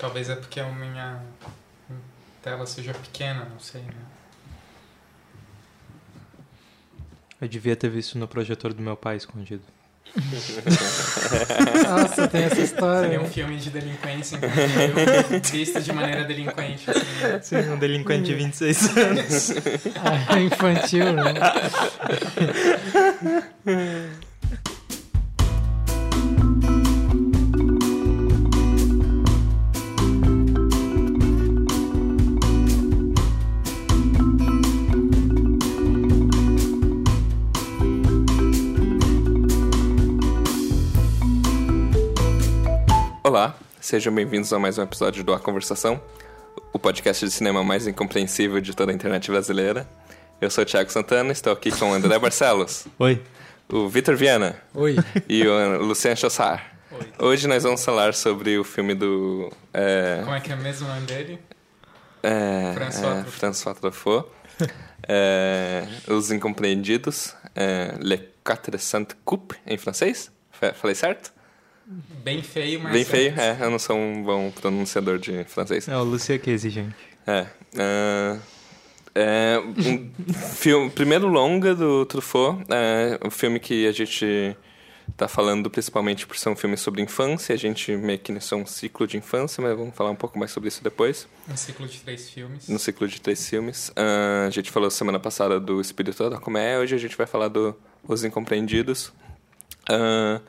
Talvez é porque a minha tela seja pequena, não sei, né? Eu devia ter visto no projetor do meu pai escondido. Nossa, tem essa história. Seria um filme de delinquência infantil, visto de maneira delinquente. Assim, né? Sim, um delinquente de 26 anos. Ah, é infantil, né? sejam bem-vindos a mais um episódio do A Conversação, o podcast de cinema mais incompreensível de toda a internet brasileira. Eu sou o Thiago Santana, estou aqui com o André Barcelos, Oi. o Vitor Viana Oi. e o Luciano Chossar. Oi. Hoje nós vamos falar sobre o filme do... É, Como é que é mesmo o nome dele? é, François é, Truffaut. François Truffaut. É, Os Incompreendidos, é, Le Quatre Cent Coupe, em francês? Fa- Falei certo? Bem feio, mas... Bem feio, é, eu não sou um bom pronunciador de francês. É o Lucia Casey, gente. É. ah, é um filme, primeiro longa do Truffaut, é um filme que a gente tá falando principalmente por ser um filme sobre infância, a gente meio que iniciou um ciclo de infância, mas vamos falar um pouco mais sobre isso depois, Um ciclo de três filmes. no ciclo de três filmes. Ah, a gente falou semana passada do Espírito da Comédia, hoje a gente vai falar do Os Incompreendidos. Ah,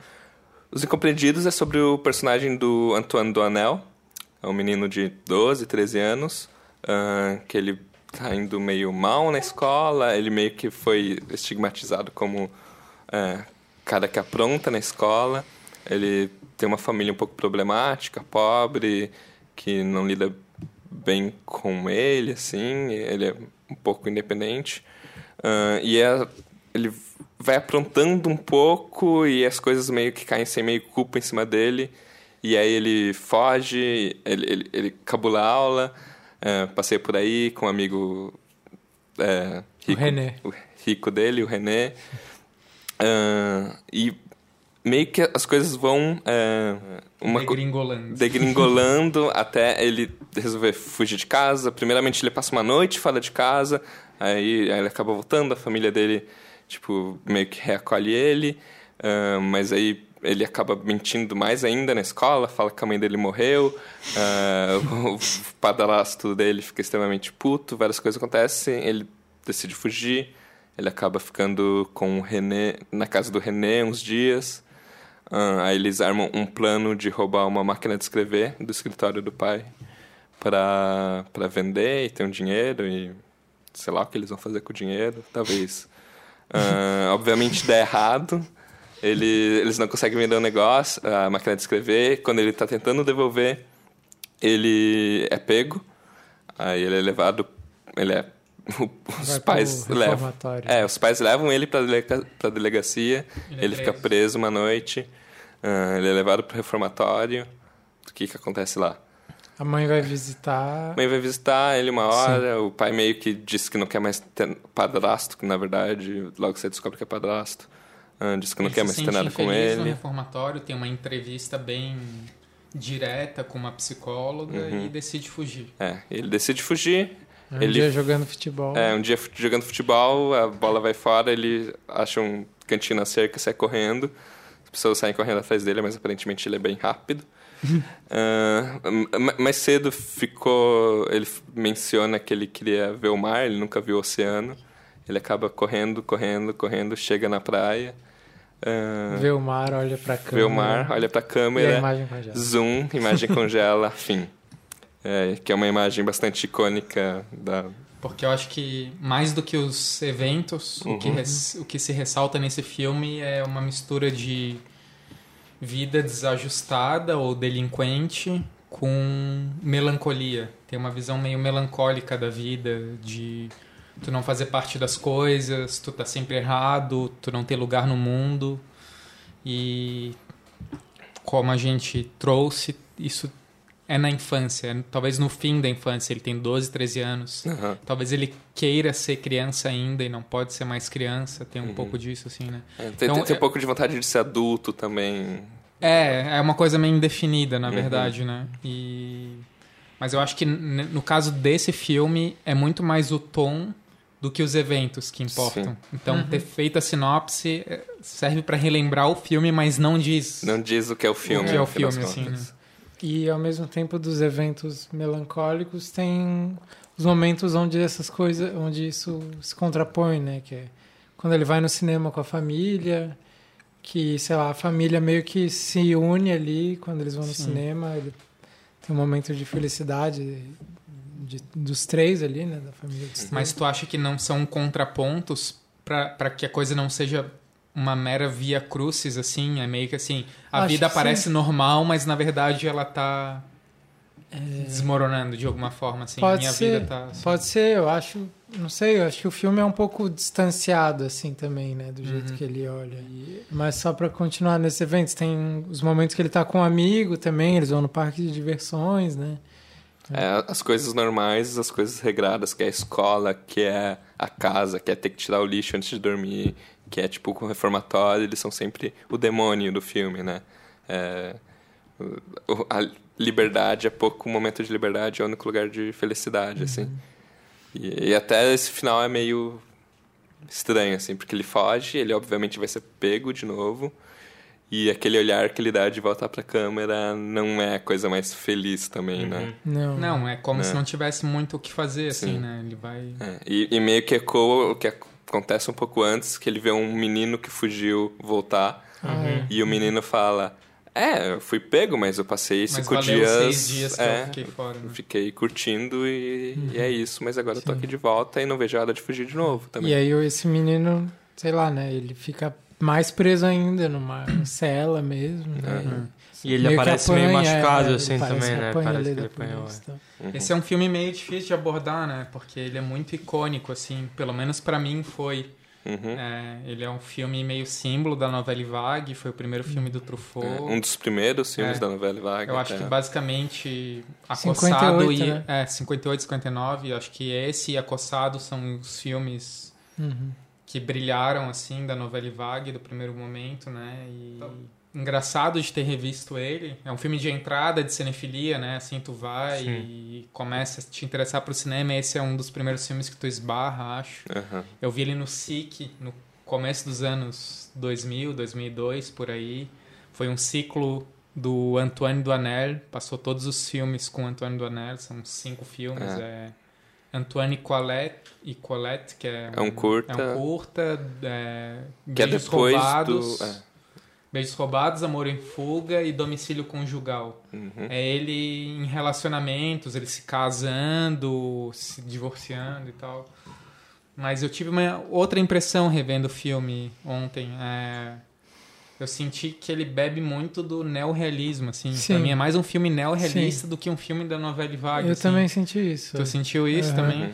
Os Incompreendidos é sobre o personagem do Antoine Doanel, é um menino de 12, 13 anos, ah, que ele tá indo meio mal na escola, ele meio que foi estigmatizado como é, cara que apronta na escola, ele tem uma família um pouco problemática, pobre, que não lida bem com ele, assim, ele é um pouco independente, Ah, e é, ele vai aprontando um pouco e as coisas meio que caem sem meio culpa em cima dele, e aí ele foge, ele, ele, ele cabula a aula, é, passei por aí com um amigo é, rico, René. o rico dele, o René, Ah, e meio que as coisas vão é, Degringolando. degringolando até ele resolver fugir de casa. Primeiramente, ele passa uma noite fora de casa, aí, aí ele acaba voltando, a família dele, tipo, meio que reacolhe ele, ah, mas aí ele acaba mentindo mais ainda na escola, fala que a mãe dele morreu, ah, o padrasto dele fica extremamente puto, várias coisas acontecem, ele decide fugir, ele acaba ficando com o René, na casa do René uns dias, ah, aí eles armam um plano de roubar uma máquina de escrever do escritório do pai para vender e ter um dinheiro e sei lá o que eles vão fazer com o dinheiro, talvez. Ah, obviamente dá errado. Ele, eles não conseguem vender o negócio, a máquina de escrever. Quando ele está tentando devolver, ele é pego. Aí ele é levado. Ele é. Os Vai pais levam. É, os pais levam ele para delega, pra delegacia. Ele é Ele, fica preso. preso uma noite. ah, ele é levado para o reformatório. O que, que acontece lá? A mãe vai visitar. A mãe vai visitar ele uma hora. O pai meio que diz que não quer mais ter padrasto, que na verdade logo você descobre que é padrasto. Ah, diz que não Ele quer se mais ter nada com infeliz no ele. reformatório, tem uma entrevista bem direta com uma psicóloga Uhum. e decide fugir. É, ele decide fugir. Um ele- dia jogando futebol. É, um dia jogando futebol, a bola vai fora, ele acha um cantinho na cerca, sai correndo. As pessoas saem correndo atrás dele, mas aparentemente ele é bem rápido. Ma- mais cedo ficou. Ele menciona que ele queria ver o mar, ele nunca viu o oceano. Ele acaba correndo, correndo, correndo, chega na praia. ah, Vê o mar, olha pra câmera. vê o mar, olha pra E a câmera, imagem congela. zoom, imagem congela, fim. É, que é uma imagem bastante icônica da, Porque eu acho que, mais do que os eventos, o, que Uhum. res- o que se ressalta nesse filme é uma mistura de vida desajustada ou delinquente com melancolia. Tem uma visão meio melancólica da vida, de tu não fazer parte das coisas, tu tá sempre errado, tu não ter lugar no mundo. E como a gente trouxe, isso é na infância, é talvez no fim da infância, ele tem 12, 13 anos. Aham. Talvez ele queira ser criança ainda e não pode ser mais criança, tem um Uhum. pouco disso assim, né? É, tem, Então, tem, tem é- um pouco de vontade de ser adulto também. É, é uma coisa meio indefinida, na verdade, né? E... Mas eu acho que no caso desse filme é muito mais o tom do que os eventos que importam. Sim. Então, ter feito a sinopse eh, serve pra relembrar o filme, mas não diz Não diz o que é o filme. o que é o filme, assim, né? E ao mesmo tempo dos eventos melancólicos tem os momentos onde essas coisas, onde isso se contrapõe, né? Que é quando ele vai no cinema com a família, que sei lá, a família meio que se une ali quando eles vão no Sim. cinema, ele tem um momento de felicidade de- dos três ali, né? Da família. Mas tu acha que não são contrapontos pra que a coisa não seja uma mera via crucis, assim? É meio que assim, a Acho vida parece sim. normal, mas na verdade ela tá desmoronando de alguma forma, assim. Pode Minha ser, vida tá... assim. Pode ser, eu acho, não sei, eu acho que o filme é um pouco distanciado assim também, né, do jeito Uhum. que ele olha. E- mas só pra continuar nesses eventos, tem os momentos que ele tá com um amigo também, eles vão no parque de diversões, né? É, as coisas normais, as coisas regradas, que é a escola, que é a casa, que é ter que tirar o lixo antes de dormir, que é tipo com o reformatório, eles são sempre o demônio do filme, né? É, a liberdade é pouco o momento de liberdade, é o único lugar de felicidade, assim. E, e até esse final é meio estranho, assim, porque ele foge, ele obviamente vai ser pego de novo, e aquele olhar que ele dá de voltar pra câmera não é a coisa mais feliz também, né? Não. Não, é como Né? se não tivesse muito o que fazer, assim, Sim. né? Ele vai... É, e, e meio que ecoa o que ac- acontece um pouco antes, que ele vê um menino que fugiu voltar, é. e o menino fala, é, eu fui pego, mas eu passei Mas cinco dias... seis dias que é, eu fiquei fora, né? fiquei curtindo e, e Uhum. é isso, mas agora eu tô aqui de volta e não vejo a hora de fugir de novo também. E aí esse menino, sei lá, né, ele fica mais preso ainda numa cela mesmo, né? Uhum. E ele Meio aparece meio apanha, machucado, é, assim, também, né? apanha Parece que ele apanhou. polícia, tá? Uhum. Esse é um filme meio difícil de abordar, né? Porque ele é muito icônico, assim. Pelo menos pra mim foi. Uhum. É, ele é um filme meio símbolo da novela Vague. Foi o primeiro filme do Truffaut. É, um dos primeiros filmes É. da novela Vague. Eu acho até. que basicamente 58, Acossado e né? é 58, 59, acho que esse e Acossado são os filmes Uhum. que brilharam assim da novela Vague do primeiro momento, né? E engraçado de ter revisto ele. É um filme de entrada de cinefilia, né? Assim tu vai Sim. e começa a te interessar pro cinema, esse é um dos primeiros filmes que tu esbarra, acho. Aham. Eu vi ele no SIC no começo dos anos 2000, 2002, por aí. Foi um ciclo do Antoine Duanel, passou todos os filmes com Antoine Duanel, são cinco filmes. É. Antoine Colette, e Colette, que é, É um curta. É um curta. É, Que é depois roubados, do... Beijos roubados, Amor em Fuga e Domicílio Conjugal. Uhum. É ele em relacionamentos, ele se casando, se divorciando e tal. Mas eu tive uma outra impressão revendo o filme ontem. É, Eu senti que ele bebe muito do neorrealismo, assim. Sim. Pra mim é mais um filme neorrealista do que um filme da novela Vague. Eu assim. também senti isso. Tu sentiu isso também? Uhum.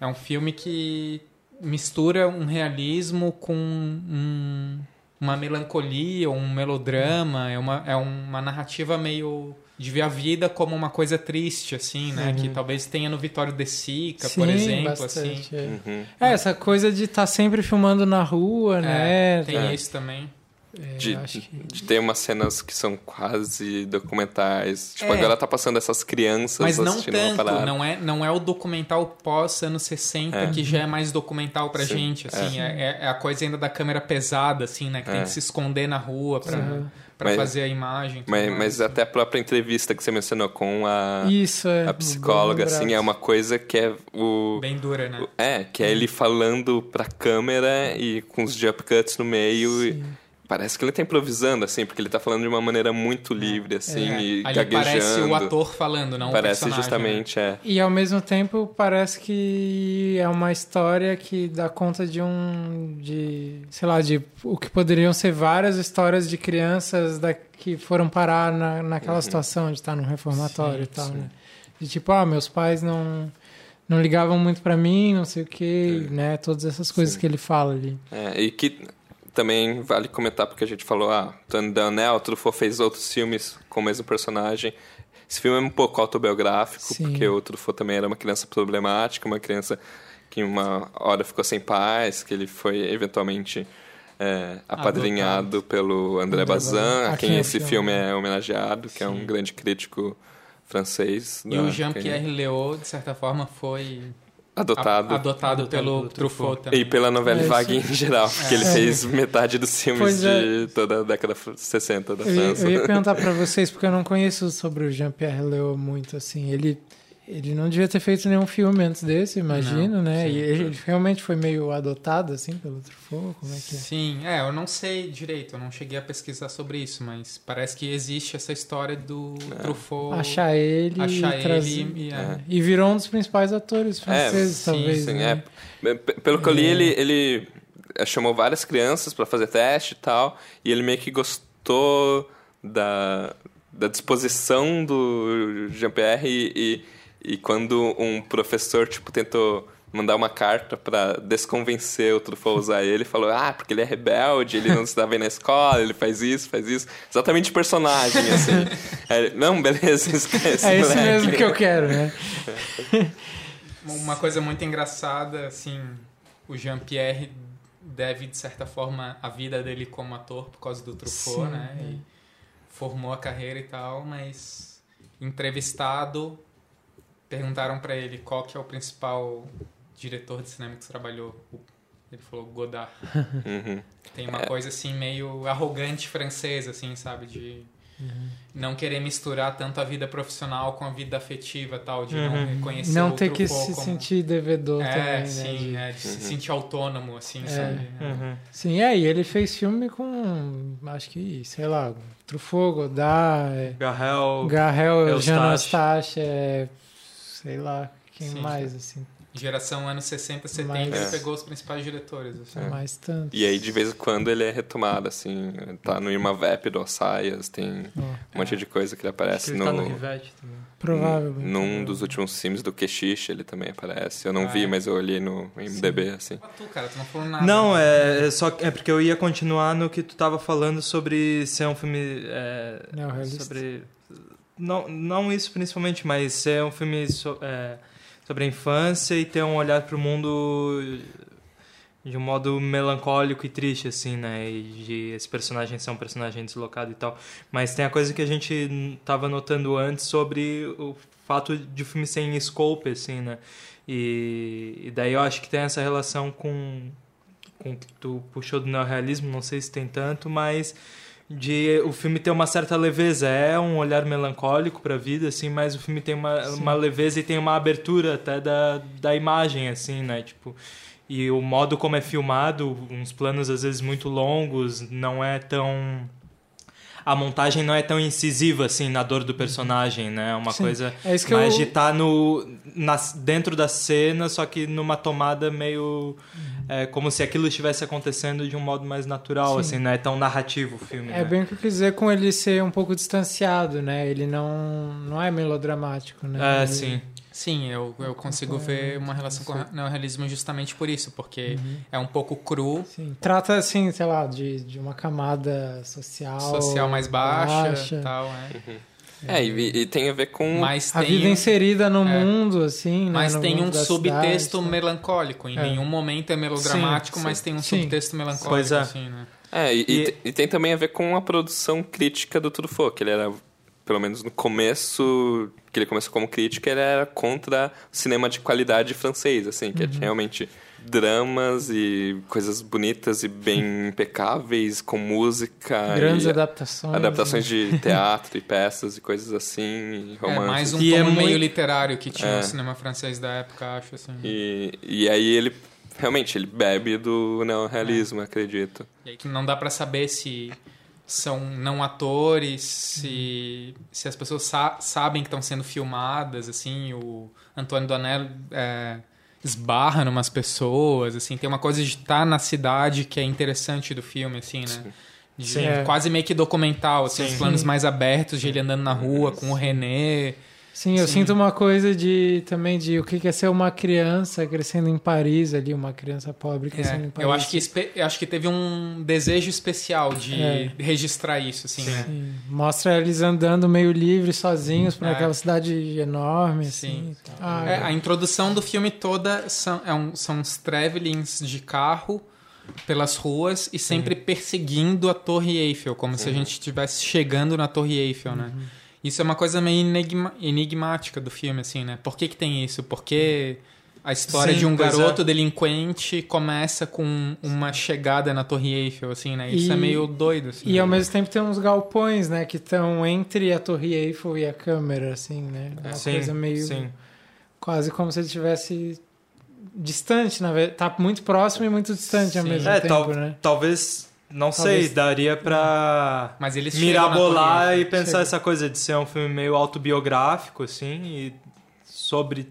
É um filme que mistura um realismo com um- uma melancolia, um melodrama. É uma, é uma narrativa meio de ver a vida como uma coisa triste, assim, né? Uhum. Que talvez tenha no Vitório de Sica, Sim, por exemplo, bastante, assim. é. Uhum. É, essa coisa de estar sempre filmando na rua, né? É, tem É. isso também. É, De, acho que- de ter umas cenas que são quase documentais. Tipo, É. agora tá passando essas crianças Mas não tanto, não é, não é o documental pós anos 60 É. que já é mais documental pra Sim, gente, assim, é. é a coisa ainda da câmera pesada, assim, né, que tem É. que se esconder na rua pra, pra Mas- fazer a imagem. Mas, mais, mas assim. até a própria entrevista que você mencionou com a, Isso, é. a psicóloga, assim, é uma coisa que é o... Bem dura, né? o- É, que é ele falando pra câmera e com os jump cuts no meio. Parece que ele tá improvisando, assim, porque ele tá falando de uma maneira muito livre, assim, É. e Ali gaguejando. parece o ator falando, não Parece o personagem. né? justamente, é. E ao mesmo tempo parece que é uma história que dá conta de um. de. sei lá, de o que poderiam ser várias histórias de crianças da, que foram parar na, naquela situação de estar num reformatório Sim, e tal, sim. né? De tipo, ah, meus pais não. não ligavam muito pra mim, não sei o que, né? Todas essas coisas Sim. que ele fala ali. É, e que também vale comentar, porque a gente falou, ah, Tony Danel, o Truffaut fez outros filmes com o mesmo personagem. Esse filme é um pouco autobiográfico, Sim. porque o Truffaut também era uma criança problemática, uma criança que uma hora ficou sem pais, que ele foi eventualmente é, apadrinhado pelo André André Bazin, Bazin, a a quem quem esse filme é homenageado, que é um Sim. grande crítico francês. E né, o Jean-Pierre Léaud, de certa forma, foi adotado. a- adotado, pelo pelo Truffaut também. E pela novela É, Vague em geral, porque ele É. fez metade dos filmes é. de toda a década fr- 60 da Eu, ia- França. eu ia perguntar pra vocês, porque eu não conheço sobre o Jean-Pierre Léaud muito, assim. Ele, ele não devia ter feito nenhum filme antes desse, imagino, Não, né? sim. E ele, realmente foi meio adotado, assim, pelo Truffaut? Como é que é? Sim, é, eu não sei direito, eu não cheguei a pesquisar sobre isso, mas parece que existe essa história do Truffaut Achar ele achar e trazer... ele e, é. E virou um dos principais atores franceses, sim, talvez, sim, né? é. Pelo que eu li, ele, ele eh, chamou várias crianças pra fazer teste e tal, e ele meio que gostou da, da disposição do Jean-Pierre e, e, e quando um professor, tipo, tentou mandar uma carta pra desconvencer o Truffaut a usar ele, falou, ah, porque ele é rebelde, ele não se dá bem na escola, ele faz isso, faz isso. Exatamente personagem, assim. Não, beleza, esquece, É isso moleque." mesmo que eu quero, né? Uma coisa muito engraçada, assim, o Jean-Pierre deve, de certa forma, a vida dele como ator por causa do Truffaut, Sim, né? é. E formou a carreira e tal, mas entrevistado, perguntaram pra ele qual que é o principal diretor de cinema que você trabalhou. Ele falou Godard. Uhum. Tem uma coisa assim meio arrogante francesa, assim, sabe? De não querer misturar tanto a vida profissional com a vida afetiva tal, de não Uhum. reconhecer Não o ter que se como... sentir devedor É, também, né? sim, de- é, de se sentir autônomo, assim, É. sabe? Uhum. Sim, é, e ele fez filme com, acho que, sei lá, Truffaut, Godard, é, Garrel. Garrel, Eustache. Jean Eustache, é, sei lá, quem Sim, mais, assim, Geração anos 60, 70, Mas- ele É. pegou os principais diretores. Assim. mais tanto. E aí, de vez em quando, ele é retomado, assim. Tá no Irma Vep do Saias, tem Ó, um monte de coisa que ele aparece ele no... tá no Rivette também. provavelmente. Num dos últimos filmes do Keshish, ele também aparece. Eu não Ah, vi, é. mas eu olhei no IMDB, assim. Ah, tu, cara, tu não falou nada. Não, é, é só é porque eu ia continuar no que tu tava falando sobre ser um filme é, Neorrealista. sobre não não isso principalmente, mas ser um filme so- é, sobre a infância e ter um olhar para o mundo de um modo melancólico e triste assim, né? E de esse personagem ser um personagem deslocado e tal. Mas tem a coisa que a gente tava notando antes sobre o fato de o filme ser em scope assim, né? E, e daí eu acho que tem essa relação com com o que tu puxou do neorrealismo, não sei se tem tanto, mas de o filme ter uma certa leveza, é um olhar melancólico para a vida assim, mas o filme tem uma, uma leveza e tem uma abertura até da, da imagem assim, né? Tipo, e o modo como é filmado, uns planos às vezes muito longos, não é tão a montagem não é tão incisiva assim na dor do personagem, né? É uma Sim. coisa É isso que mais eu- de estar no na, dentro da cena, só que numa tomada meio é, como se aquilo estivesse acontecendo de um modo mais natural, Sim. assim, não é tão narrativo o filme. É né? bem o que eu quis dizer com ele ser um pouco distanciado, né? Ele não, não é melodramático, né? É, Ele- sim. Sim, eu, eu consigo ver uma relação com o neorrealismo justamente por isso, porque é um pouco cru, Sim, trata assim, sei lá, de, de uma camada social. social mais baixa, baixa. tal, é. É, e, e tem a ver com... Mas A tem, vida inserida no é. mundo, assim, né? mas no tem um subtexto cidade, tá? melancólico. Em É. nenhum momento é melodramático, Sim, mas sim. tem um Sim. subtexto melancólico, Pois é. assim, né? É, e, e E- te- e tem também a ver com a produção crítica do Truffaut, que ele era, pelo menos no começo, que ele começou como crítica, ele era contra o cinema de qualidade francês, assim, que é realmente dramas e coisas bonitas e bem impecáveis, com música Grandes e adaptações. adaptações né? de teatro e peças e coisas assim, e É romances. mais um E é meio muito- literário que tinha É. no cinema francês da época, acho, assim. E, e aí ele, realmente, ele bebe do neorrealismo, acredito. E aí que não dá pra saber se são não atores, se, se as pessoas sa- sabem que estão sendo filmadas, assim, o Antônio Donel é, esbarra numas pessoas, assim, tem uma coisa de estar na cidade que é interessante do filme, assim, né? De, Sim. Quase meio que documental, assim, Sim. os planos mais abertos de ele andando na rua com o René. Sim, eu Sim. sinto uma coisa de também de o que é ser uma criança crescendo em Paris ali, uma criança pobre crescendo em É, Paris. eu acho que eu acho que teve um desejo especial de É. registrar isso, assim, né? Sim, Mostra eles andando meio livres, sozinhos, por É. aquela cidade enorme, Sim. assim. tal. Ah, É, a introdução do filme toda são, é um- são uns travelings de carro pelas ruas e sempre perseguindo a Torre Eiffel, como se a gente estivesse chegando na Torre Eiffel, né? Isso é uma coisa meio enigma- enigmática do filme, assim, né? Por que, que tem isso? Porque a história Sim, de um pois garoto é. delinquente começa com uma chegada na Torre Eiffel, assim, né? Isso E- é meio doido, assim. E ao mesmo tempo tem uns galpões, né? Que estão entre a Torre Eiffel e a câmera, assim, né? Uma sim, coisa meio. sim. Quase como se ele estivesse distante, na verdade. Tá muito próximo e muito distante ao Sim. mesmo É, tempo, tal- né? talvez, não Talvez- sei, daria pra Mas eles mirabolar e Eiffel. pensar Chega. essa coisa de ser um filme meio autobiográfico, assim, e sobre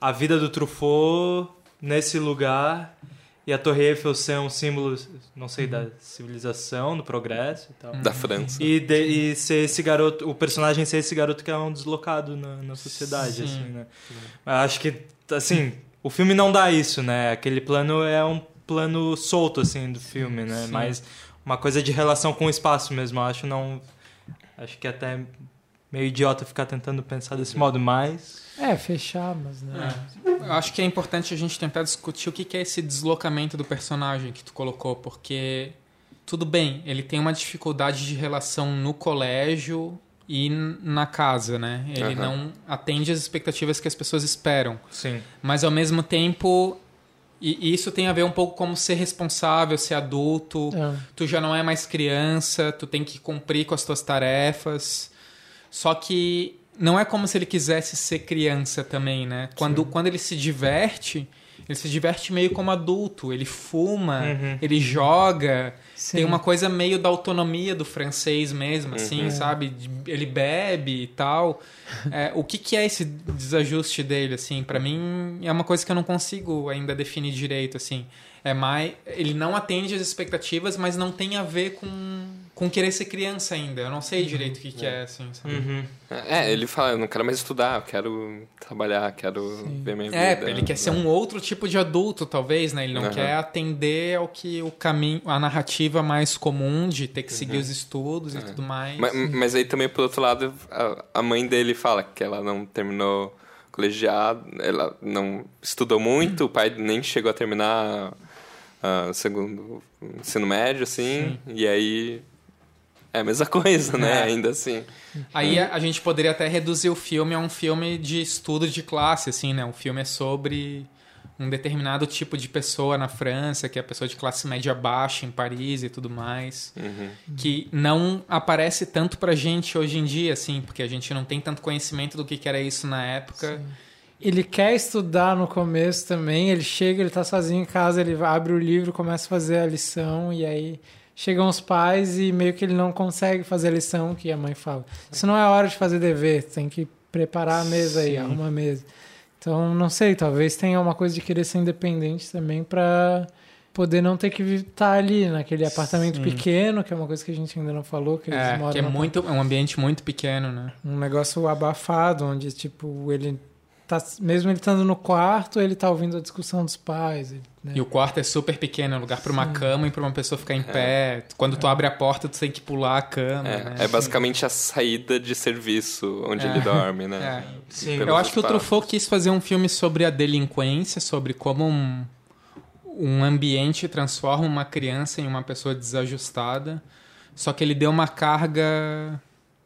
a vida do Truffaut nesse lugar e a Torre Eiffel ser um símbolo, não sei, da civilização, do progresso e tal. Uhum. Da França. E, de- e ser esse garoto, o personagem ser esse garoto que é um deslocado na, na sociedade, Sim. assim, né? Mas acho que, assim, o filme não dá isso, né? Aquele plano é um plano solto, assim, do filme, né? Sim. Mas uma coisa de relação com o espaço mesmo, eu acho não... Acho que é até meio idiota ficar tentando pensar desse modo, mas... É, fechar, mas né? Eu acho que é importante a gente tentar discutir o que que é esse deslocamento do personagem que tu colocou, porque tudo bem, ele tem uma dificuldade de relação no colégio e na casa, né? Ele Aham. não atende às expectativas que as pessoas esperam, Sim. mas ao mesmo tempo e e isso tem a ver um pouco como ser responsável, ser adulto. É. Tu já não é mais criança, tu tem que cumprir com as tuas tarefas. Só que não é como se ele quisesse ser criança também, né? Quando, quando ele se diverte, ele se diverte meio como adulto. Ele fuma, Uhum. ele joga. Sim. Tem uma coisa meio da autonomia do francês mesmo, assim, Uhum. sabe? Ele bebe e tal. É, o que, que é esse desajuste dele, assim? Pra mim, é uma coisa que eu não consigo ainda definir direito, assim. É mais... Ele não atende às expectativas, mas não tem a ver com, com querer ser criança ainda. Eu não sei direito o que, que é, assim, sabe? Uhum. É, ele fala, eu não quero mais estudar, eu quero trabalhar, quero ver minha É, vida. ele quer ser um outro tipo de adulto, talvez, né? Ele não Aham. quer atender ao que o caminho, a narrativa mais comum de ter que seguir os estudos e tudo mais. Mas, mas aí também, por outro lado, a, a mãe dele fala que ela não terminou colegiado, ela não estudou muito, o pai nem chegou a terminar ah, segundo ensino médio, assim, e aí é a mesma coisa, né? É. Ainda assim. Aí a, a gente poderia até reduzir o filme a um filme de estudo de classe, assim, né? O filme é sobre um determinado tipo de pessoa na França, que é a pessoa de classe média baixa em Paris e tudo mais, Uhum. que não aparece tanto pra gente hoje em dia, assim, porque a gente não tem tanto conhecimento do que, que era isso na época. Ele quer estudar no começo também, ele chega, ele tá sozinho em casa, ele abre o livro, começa a fazer a lição e aí chegam os pais e meio que ele não consegue fazer a lição que a mãe fala. Isso não é hora de fazer dever, tem que preparar a mesa aí, Sim. arruma a mesa. Então, não sei, talvez tenha uma coisa de querer ser independente também pra poder não ter que estar ali naquele apartamento Sim. pequeno, que é uma coisa que a gente ainda não falou, que eles É, moram que é muito, é um ambiente muito pequeno, né? um negócio abafado, onde, tipo, ele tá. Mesmo ele estando no quarto, ele tá ouvindo a discussão dos pais. ele, né? E o quarto é super pequeno, é lugar pra uma Sim. cama e pra uma pessoa ficar em pé. Quando tu abre a porta, tu tem que pular a cama, É, né? é basicamente a saída de serviço onde É. ele dorme, né? É. Sim. Eu acho que o. Truffaut quis fazer um filme sobre a delinquência, sobre como um, um ambiente transforma uma criança em uma pessoa desajustada. Só que ele deu uma carga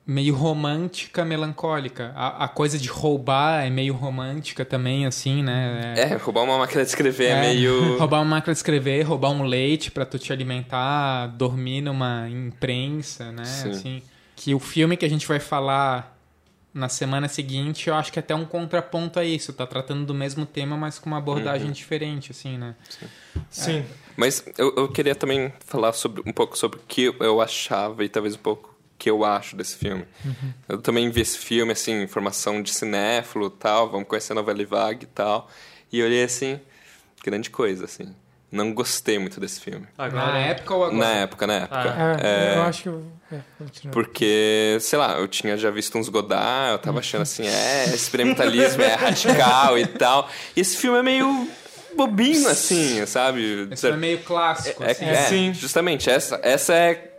meio romântica, melancólica. A, a coisa de roubar é meio romântica também, assim, né? É, roubar uma máquina de escrever é, É, meio. roubar uma máquina de escrever, roubar um leite pra tu te alimentar, dormir numa imprensa, né? Sim. Assim, que o filme que a gente vai falar na semana seguinte, eu acho que é até um contraponto a isso. Tá tratando do mesmo tema, mas com uma abordagem diferente, assim, né? Sim. Mas eu, eu queria também falar sobre, um pouco sobre o que eu achava e talvez um pouco que eu acho desse filme. Eu também vi esse filme, assim, formação de cinéfilo e tal, vamos conhecer a novela Vague e tal. E eu olhei assim, grande coisa, assim. Não gostei muito desse filme. Agora, Na época ou agora? Na época, na época. É, É, eu acho que. eu- É. Porque, sei lá, eu tinha já visto uns Godard, eu tava achando assim, é, experimentalismo é radical e tal. E esse filme é meio bobinho, assim, sabe? Esse filme é meio clássico, É, assim. é, Sim. justamente, essa, essa é,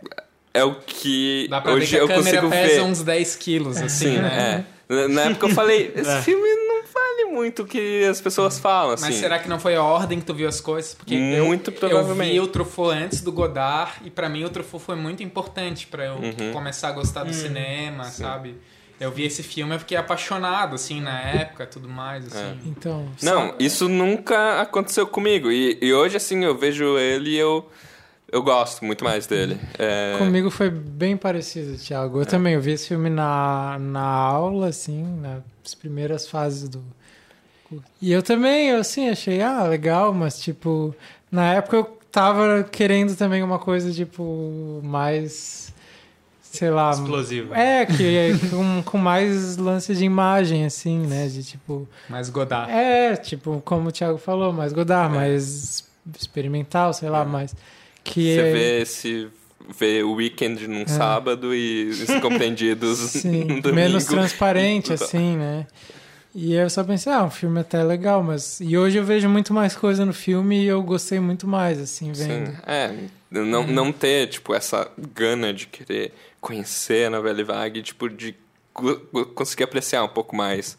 é o que Dá pra hoje ver que eu a câmera consigo pesa ver. uns 10 quilos, assim, Sim, né? é. Na- época eu falei, esse É. filme não vale muito o que as pessoas falam, assim. Mas será que não foi a ordem que tu viu as coisas? Porque Muito eu, provavelmente. eu vi o Truffaut antes do Godard e pra mim o Truffaut foi muito importante pra eu Uhum. começar a gostar do cinema, sabe? Eu vi esse filme, eu fiquei apaixonado, assim, na época, tudo mais, assim. Então, Não, isso nunca aconteceu comigo. E, e hoje, assim, eu vejo ele e eu, eu gosto muito mais dele. É, Comigo foi bem parecido, Thiago. Eu também eu vi esse filme na, na aula, assim, nas primeiras fases do. E eu também, assim, achei, ah, legal, mas, tipo, na época eu tava querendo também uma coisa, tipo, mais. Sei lá. Explosiva. É, que com, com mais lance de imagem, assim, né? De tipo. Mas Godard. É, tipo, como o Thiago falou, mais Godard, mais experimental, sei lá, mais. Que Você é- vê esse. Vê o weekend num sábado e os compreendidos Sim, no domingo. menos transparente, assim, né? E eu só pensei, ah, um filme até legal, mas. E hoje eu vejo muito mais coisa no filme e eu gostei muito mais, assim, vendo. Sim, é. Não, não ter, tipo, essa gana de querer conhecer a novela vague, tipo, de co- co- conseguir apreciar um pouco mais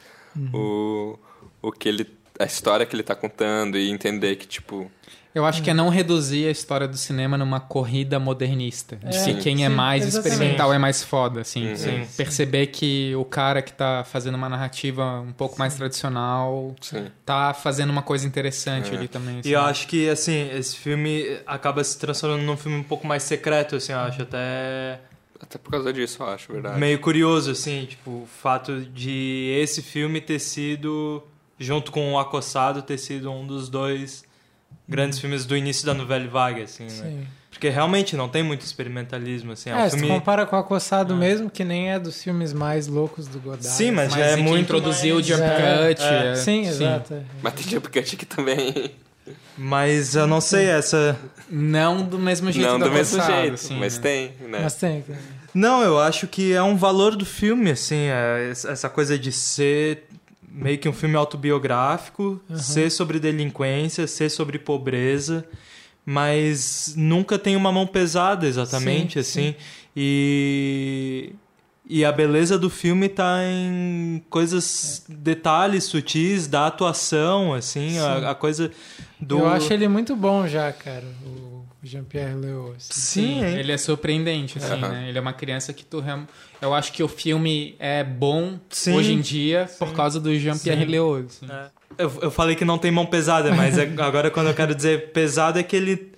o, o que ele... A história que ele tá contando e entender que, tipo... Eu acho que é não reduzir a história do cinema numa corrida modernista. De É, que quem é sim, mais exatamente. experimental é mais foda, assim. Sim. Perceber que o cara que tá fazendo uma narrativa um pouco mais tradicional Sim. tá fazendo uma coisa interessante ali também. assim. E eu acho que, assim, esse filme acaba se transformando num filme um pouco mais secreto, assim, eu acho até Até por causa disso, eu acho, verdade. meio curioso, assim, tipo, o fato de esse filme ter sido, junto com o Acossado, ter sido um dos dois grandes filmes do início da Nouvelle Vague, assim, né? Sim. Porque realmente não tem muito experimentalismo, assim, é, É, um se filme... compara com o Acossado mesmo, que nem é dos filmes mais loucos do Godard. Sim, mas, Mas já é que muito introduziu mais- o jump É, cut. é. é. Sim, exato. é. Mas tem Jump Cut aqui também. Mas eu não sei, essa... Não do mesmo jeito não do mesmo Acossado, jeito, assim, mas né? tem, né? Mas tem. tem. Não, eu acho que é um valor do filme, assim, é essa coisa de ser meio que um filme autobiográfico, ser sobre delinquência, ser sobre pobreza, mas nunca tem uma mão pesada exatamente, Sim, assim. E e a beleza do filme tá em coisas, detalhes sutis da atuação, assim, a, a coisa do Eu acho ele muito bom já, cara, Jean-Pierre Léaud. assim. Sim, hein? Ele é surpreendente, assim, né? Ele é uma criança que tu... real- Eu acho que o filme é bom Sim. hoje em dia por causa do Jean-Pierre Sim. Léaud. assim. É. Eu, eu falei que não tem mão pesada, mas é- agora quando eu quero dizer pesado é que ele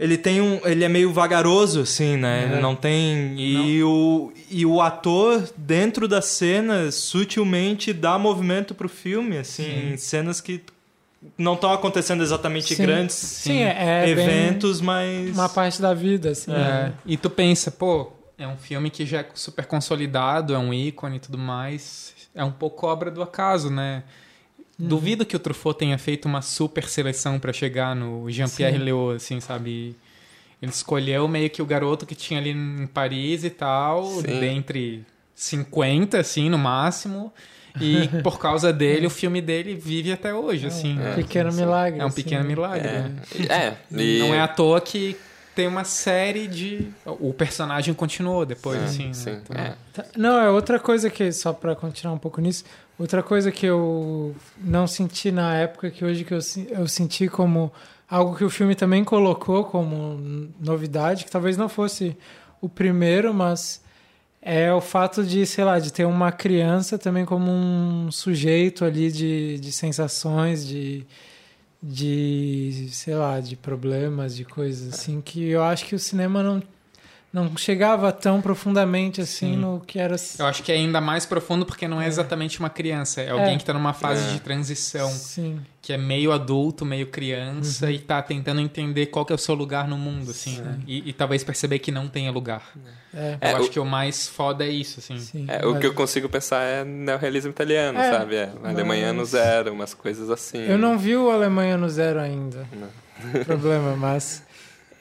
ele tem um ele é meio vagaroso assim, né? Ele não tem e o e o ator dentro da cena sutilmente dá movimento pro filme, assim, em cenas que não estão acontecendo exatamente Sim. grandes Sim, é, é bem eventos, mas uma parte da vida, assim. É, né? E tu pensa, pô, é um filme que já é super consolidado, é um ícone e tudo mais. É um pouco obra do acaso, né? Duvido que o Truffaut tenha feito uma super seleção pra chegar no Jean-Pierre. Léaud, assim, sabe? Ele escolheu meio que o garoto que tinha ali em Paris e tal, Sim. dentre 50, assim, no máximo. E por causa dele, o filme dele vive até hoje, assim. Um né? pequeno milagre. É um assim, pequeno né? milagre, né? É, é e... Não é à toa que tem uma série de. O personagem continuou depois, Sim, assim. né? sim, Então, é. Tá, Não, é outra coisa que, só pra continuar um pouco nisso, outra coisa que eu não senti na época, que hoje que eu, eu senti como algo que o filme também colocou como novidade, que talvez não fosse o primeiro, mas é o fato de, sei lá, de ter uma criança também como um sujeito ali de, de sensações, de, de, sei lá, de problemas, de coisas assim, que eu acho que o cinema não não chegava tão profundamente assim Sim. no que era Eu acho que é ainda mais profundo porque não é exatamente uma criança. É alguém que tá numa fase É. de transição, sim que é meio adulto, meio criança e tá tentando entender qual que é o seu lugar no mundo, assim, né? E, e talvez perceber que não tenha lugar. é, É, eu acho o- que o mais foda é isso, assim. sim É, o mas que eu consigo pensar é neorrealismo italiano, É, sabe? É, Alemanha no mas- zero, umas coisas assim. eu não vi o Alemanha no zero ainda problema mas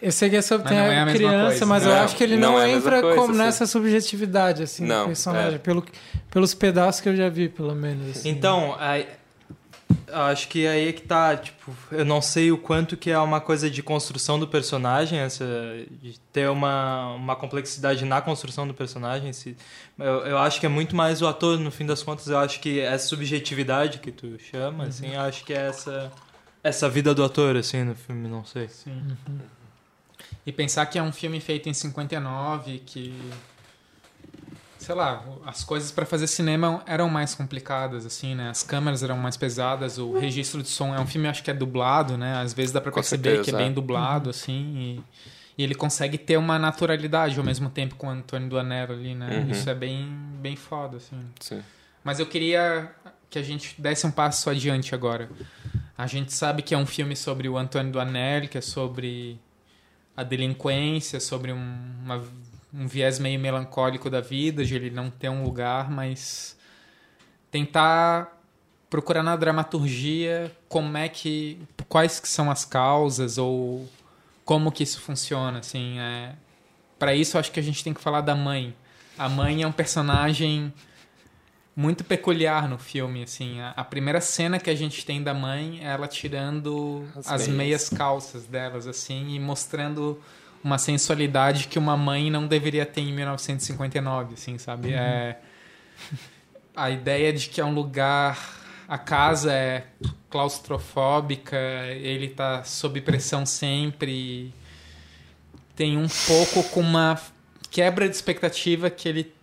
eu sei que é sobre Mas é criança coisa. mas eu Não, acho que ele não não, é entra coisa, como sim. nessa subjetividade assim Não, do personagem é. pelo pelos pedaços que eu já vi pelo menos assim. Então, aí, Eu acho que aí é que tá, tipo, eu não sei o quanto que é uma coisa de construção do personagem, essa, de ter uma, uma complexidade na construção do personagem. Se, eu, eu acho que é muito mais o ator, no fim das contas, eu acho que essa subjetividade que tu chama, assim, eu acho que é essa, essa vida do ator, assim, no filme, não sei. Sim. E pensar que é um filme feito em 59, que. Sei lá, as coisas para fazer cinema eram mais complicadas, assim, né? As câmeras eram mais pesadas, o registro de som. É um filme, acho que é dublado, né? Às vezes dá pra Com perceber certeza, que é bem é. dublado, assim. E, e ele consegue ter uma naturalidade ao mesmo tempo com o Antônio Duanero ali, né? Uhum. Isso é bem, bem foda, assim. Sim. Mas eu queria que a gente desse um passo adiante agora. A gente sabe que é um filme sobre o Antônio Duanelli, que é sobre a delinquência, sobre um, uma- um viés meio melancólico da vida, de ele não ter um lugar, mas tentar procurar na dramaturgia como é que quais que são as causas ou como que isso funciona, assim, é para isso acho que a gente tem que falar da mãe. A mãe é um personagem muito peculiar no filme, assim. A, a primeira cena que a gente tem da mãe ela tirando As as, meias. meias calças delas, assim, e mostrando uma sensualidade que uma mãe não deveria ter em 1959, assim, sabe? É a ideia de que é um lugar a casa é claustrofóbica, ele tá sob pressão sempre. Tem um pouco com uma quebra de expectativa que ele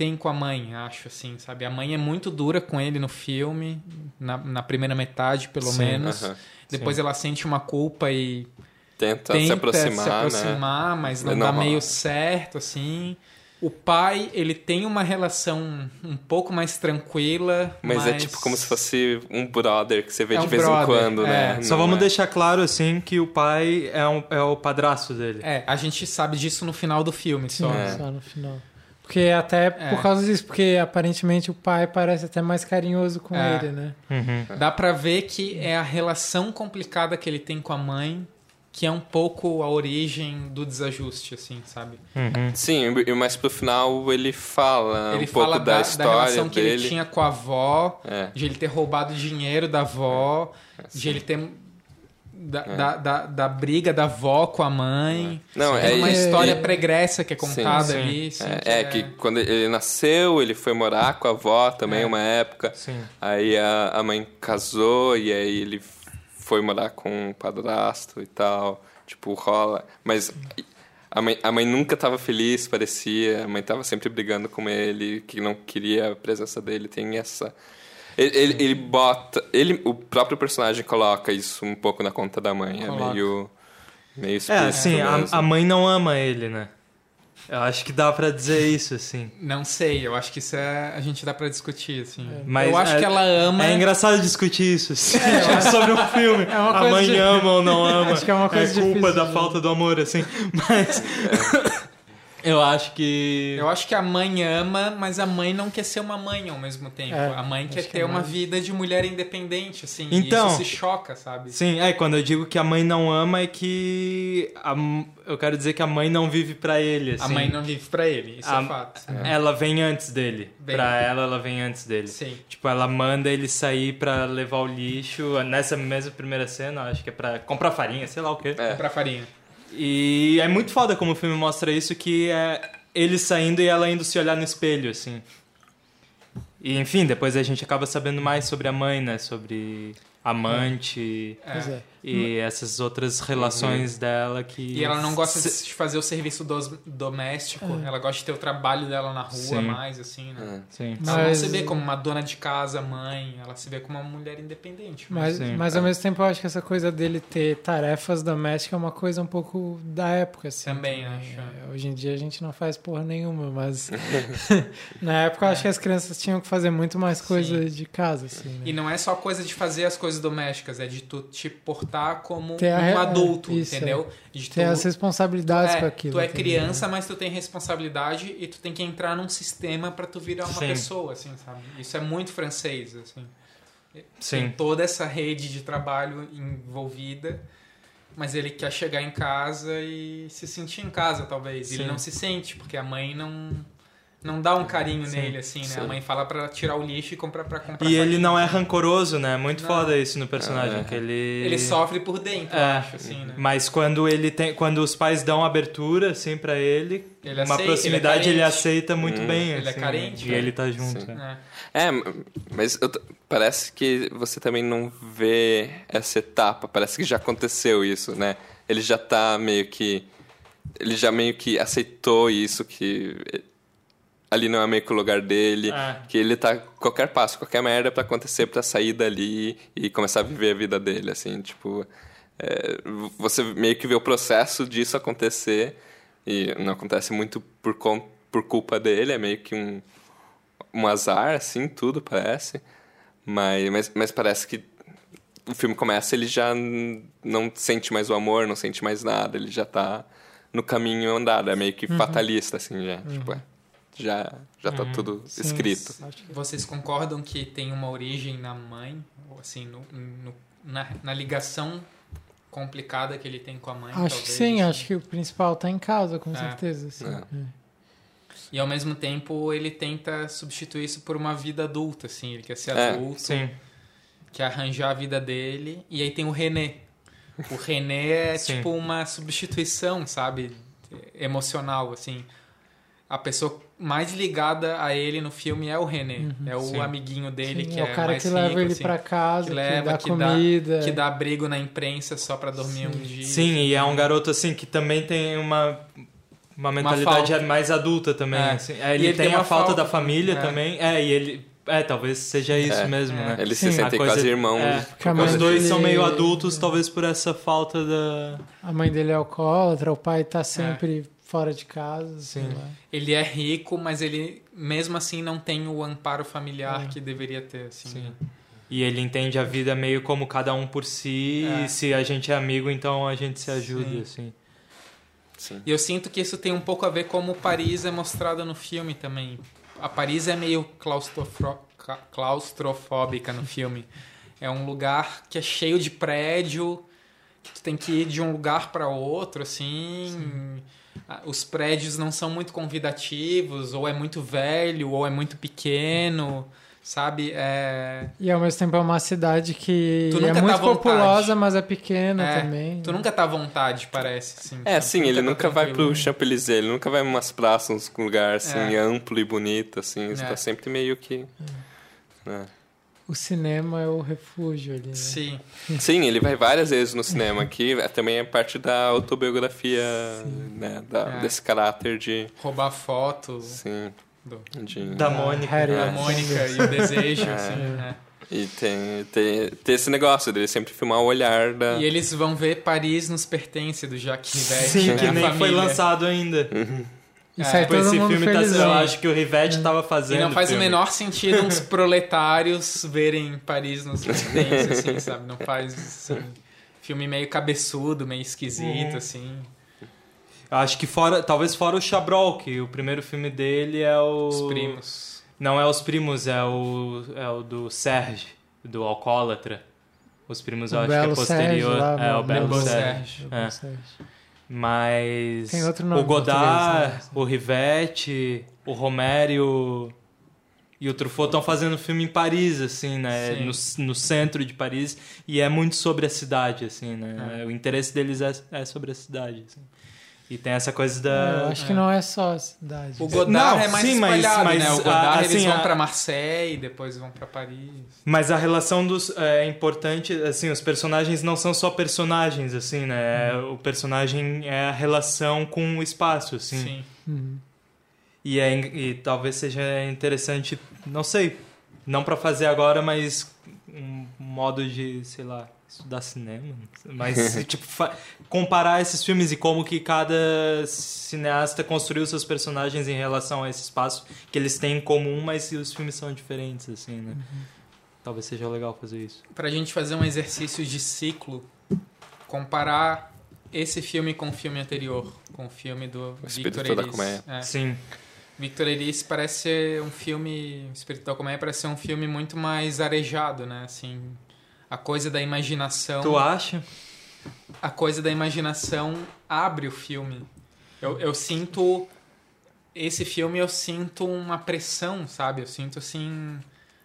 tem com a mãe, acho assim, sabe? A mãe é muito dura com ele no filme, na, na primeira metade, pelo Sim, menos. aham. Depois ela sente uma culpa e Tenta, tenta se aproximar, se né? aproximar, mas não, Não dá rola. meio certo, assim. O pai, ele tem uma relação um pouco mais tranquila, Mas, mas, é tipo como se fosse um brother que você vê É de um vez brother, em quando, né? é. Só Não vamos é- deixar claro, assim, que o pai é, um, é o padrasto dele. É, a gente sabe disso no final do filme Sim, só. É. só no final. Porque até É. por causa disso, porque aparentemente o pai parece até mais carinhoso com É. ele, né? Uhum. Dá pra ver que é a relação complicada que ele tem com a mãe que é um pouco a origem do desajuste, assim, sabe? Uhum. Sim, e mais pro final ele fala ele um pouco fala da, da, história da relação que dele. ele tinha com a avó, É. de ele ter roubado dinheiro da avó, de ele ter. Da, da, da, da briga da avó com a mãe. Não, Tem é uma história pregressa que é contada sim. ali. assim, É, é que quando ele nasceu, ele foi morar com a avó também É. uma época. Sim. Aí a, a mãe casou e aí ele foi morar com o padrasto e tal. Tipo, rola. Mas a mãe, a mãe nunca tava feliz, parecia. A mãe tava sempre brigando com ele, que não queria a presença dele. Tem essa. Ele, ele, ele bota. Ele, o próprio personagem coloca isso um pouco na conta da mãe. Coloca. É meio. Meio É, assim, a, a mãe não ama ele, né? Eu acho que dá pra dizer isso, assim. Não sei, eu acho que isso é, a gente dá pra discutir, assim. Mas eu acho é- que ela ama. É engraçado discutir isso, assim, sobre um filme. É a mãe de- ama ou não ama. Acho que é uma coisa culpa difícil da de- falta do amor, assim. Mas eu acho que... Eu acho que a mãe ama, mas a mãe não quer ser uma mãe ao mesmo tempo. É, a mãe quer que ter é uma vida de mulher independente, assim. Então- e isso se choca, sabe? Sim, é, quando eu digo que a mãe não ama é que... a eu quero dizer que a mãe não vive pra ele, assim. A mãe não vive pra ele, isso A- é fato. Ela vem antes dele. Vem. Pra ela, ela vem antes dele. Sim. Tipo, ela manda ele sair pra levar o lixo. Nessa mesma primeira cena, acho que é pra comprar farinha, sei lá o quê. É. Pra farinha. E é muito foda como o filme mostra isso, que é ele saindo e ela indo se olhar no espelho, assim. E, enfim, depois a gente acaba sabendo mais sobre a mãe, né? Sobre amante Pois é. E essas outras relações dela que... E ela não gosta Se- de fazer o serviço dos- doméstico, ela gosta de ter o trabalho dela na rua Sim. mais, assim, né? Sim. Ela não Mas- se vê como uma dona de casa, mãe, ela se vê como uma mulher independente. Mas, Sim. mas ao mesmo tempo eu acho que essa coisa dele ter tarefas domésticas é uma coisa um pouco da época, assim. Também também. acho. É, hoje em dia a gente não faz porra nenhuma, mas na época eu acho que as crianças tinham que fazer muito mais coisa de casa, assim. Né? E não é só coisa de fazer as coisas domésticas, é de tu te portar como Ter a um adulto, isso, entendeu? De Ter tu- as responsabilidades é, com aquilo. Tu é entendeu? criança, mas tu tem responsabilidade e tu tem que entrar num sistema pra tu virar uma Sim. pessoa, assim, sabe? Isso é muito francês, assim. Tem Sim. toda essa rede de trabalho envolvida, mas ele quer chegar em casa e se sentir em casa, talvez. Ele Sim. não se sente, porque a mãe não não dá um carinho Sim, nele, assim, né? sim. A mãe fala pra tirar o lixo e comprar pra comprar E ele não é rancoroso, né? Muito Não. foda isso no personagem, É. que ele... Ele sofre por dentro, eu É. acho, assim, né? Mas quando ele tem, quando os pais dão abertura assim para ele, Ele uma aceita, proximidade ele ele, é carente. aceita muito Hum. bem. Ele é assim, carente, E né? ele tá junto. Né? É. É, mas eu t- parece que você também não vê essa etapa. Parece que já aconteceu isso, né? Ele já tá meio que. Ele já meio que aceitou isso, que ali não é meio que o lugar dele. É. Que ele tá. Qualquer passo, qualquer merda pra acontecer pra sair dali e começar a viver a vida dele, assim, tipo. é, você meio que vê o processo disso acontecer e não acontece muito por, por culpa dele, é meio que um, um azar, assim, tudo parece. Mas, mas, mas parece que o filme começa ele já não sente mais o amor, não sente mais nada, ele já tá no caminho andado, é meio que fatalista, assim, já. Tipo, é, já, já tá tudo Sim, escrito. que- Vocês concordam que tem uma origem na mãe? Ou assim, no, no- na, na ligação complicada que ele tem com a mãe? Acho que talvez, sim, assim? acho que o principal tá em casa, com É. certeza. assim. É. É. E ao mesmo tempo ele tenta substituir isso por uma vida adulta, assim. Ele quer ser É, adulto, Sim. quer arranjar a vida dele. E aí tem o René. O René é Sim. tipo uma substituição, sabe? Emocional, assim. A pessoa mais ligada a ele no filme é o René. é o Sim. amiguinho dele Sim, que é é, o cara mais que rico, leva ele assim, pra casa, que que, leva, dá que dá- comida. que dá abrigo na imprensa só pra dormir um dia. Sim, e é um garoto assim que também tem uma uma mentalidade falta. mais adulta também. É. assim. É, ele, ele tem tem a uma falta, falta da família também, é. também. É, e ele é, talvez seja isso É. mesmo, É. né? Eles Sim. se sentem coisa- quase irmãos. é, que Os dois dele- são meio adultos, talvez por essa falta da. A mãe dele é alcoólatra, o pai tá sempre fora de casa. sei Sim. lá. Ele é rico, mas ele mesmo assim não tem o amparo familiar É. que deveria ter, assim. Sim. E ele entende a vida meio como cada um por si, É. e se a gente é amigo, então a gente se ajuda, Sim. assim. Sim. E eu sinto que isso tem um pouco a ver como Paris é mostrado no filme também. A Paris é meio claustrofro- ca- claustrofóbica no filme. É um lugar que é cheio de prédio, que tu tem que ir de um lugar para outro, assim. Ah, Os prédios não são muito convidativos, ou é muito velho, ou é muito pequeno, sabe? É... E ao mesmo tempo é uma cidade que Tu é nunca tá muito populosa, mas é pequena É, também. Tu nunca tá à vontade, parece. Assim, É, sim, ele tá nunca vai tranquilo. pro Champs-Élysées, ele nunca vai em umas praças com um lugar assim É. amplo e bonito, assim, isso É. tá sempre meio que. né? O cinema é o refúgio ali. Né? Sim. Sim, ele vai várias vezes no cinema, que é- também é parte da autobiografia, né, da- É. desse caráter de. Roubar foto Sim, do, de. Da Mônica. Da. Mônica e o desejo, É. assim, né? E tem, tem, tem esse negócio dele sempre filmar o olhar da. E eles vão ver Paris nos pertence do Jacques Rivette. Sim, né? que nem foi lançado ainda. E É, sai Tipo, todo esse mundo filme tá, felizão. eu acho que o Rivette tava fazendo. E não faz o filme. menor sentido uns proletários verem Paris nos pertence, assim, sabe? Não faz, assim... Filme meio cabeçudo, meio esquisito, Uhum. assim. Acho que fora, talvez fora o Chabrol, que o primeiro filme dele é o. Os primos. Não é os primos, é o, é o do Serge, do Alcoólatra. Os primos eu O acho que é Belo posterior. Sérgio lá, é, o o Belo Belo Sérgio. Sérgio. O Belo É. Mas Tem outro nome o Godard, né? o Rivette, o Romero e o, Truffaut estão fazendo filme em Paris, assim, né? No, no centro de Paris. E é muito sobre a cidade, assim, né? O interesse deles é, é sobre a cidade, assim. E tem essa coisa da... É, eu acho que não é só a cidade. O Godard Não, é mais sim, mas- espalhado, mas, né? O Godard, ah, eles assim, vão a- pra Marseille, depois vão pra Paris. Mas a relação dos é importante, assim, os personagens não são só personagens, assim, né? O personagem é a relação com o espaço, assim. Sim. Uhum. E, é, e talvez seja interessante, não sei, não pra fazer agora, mas um modo de, sei lá, estudar cinema, mas tipo comparar esses filmes e como que cada cineasta construiu seus personagens em relação a esse espaço que eles têm em comum, mas os filmes são diferentes assim, né? Talvez seja legal fazer isso. Pra gente fazer um exercício de ciclo, comparar esse filme com o filme anterior, com o filme do O Espírito Victor da. É. Sim. Victor Ellis parece ser um filme, o Espírito da Colmeia parece ser um filme muito mais arejado, né? Assim, a coisa da imaginação, Tu acha? a coisa da imaginação abre o filme. Eu, eu sinto esse filme eu sinto uma pressão, sabe? Eu sinto assim.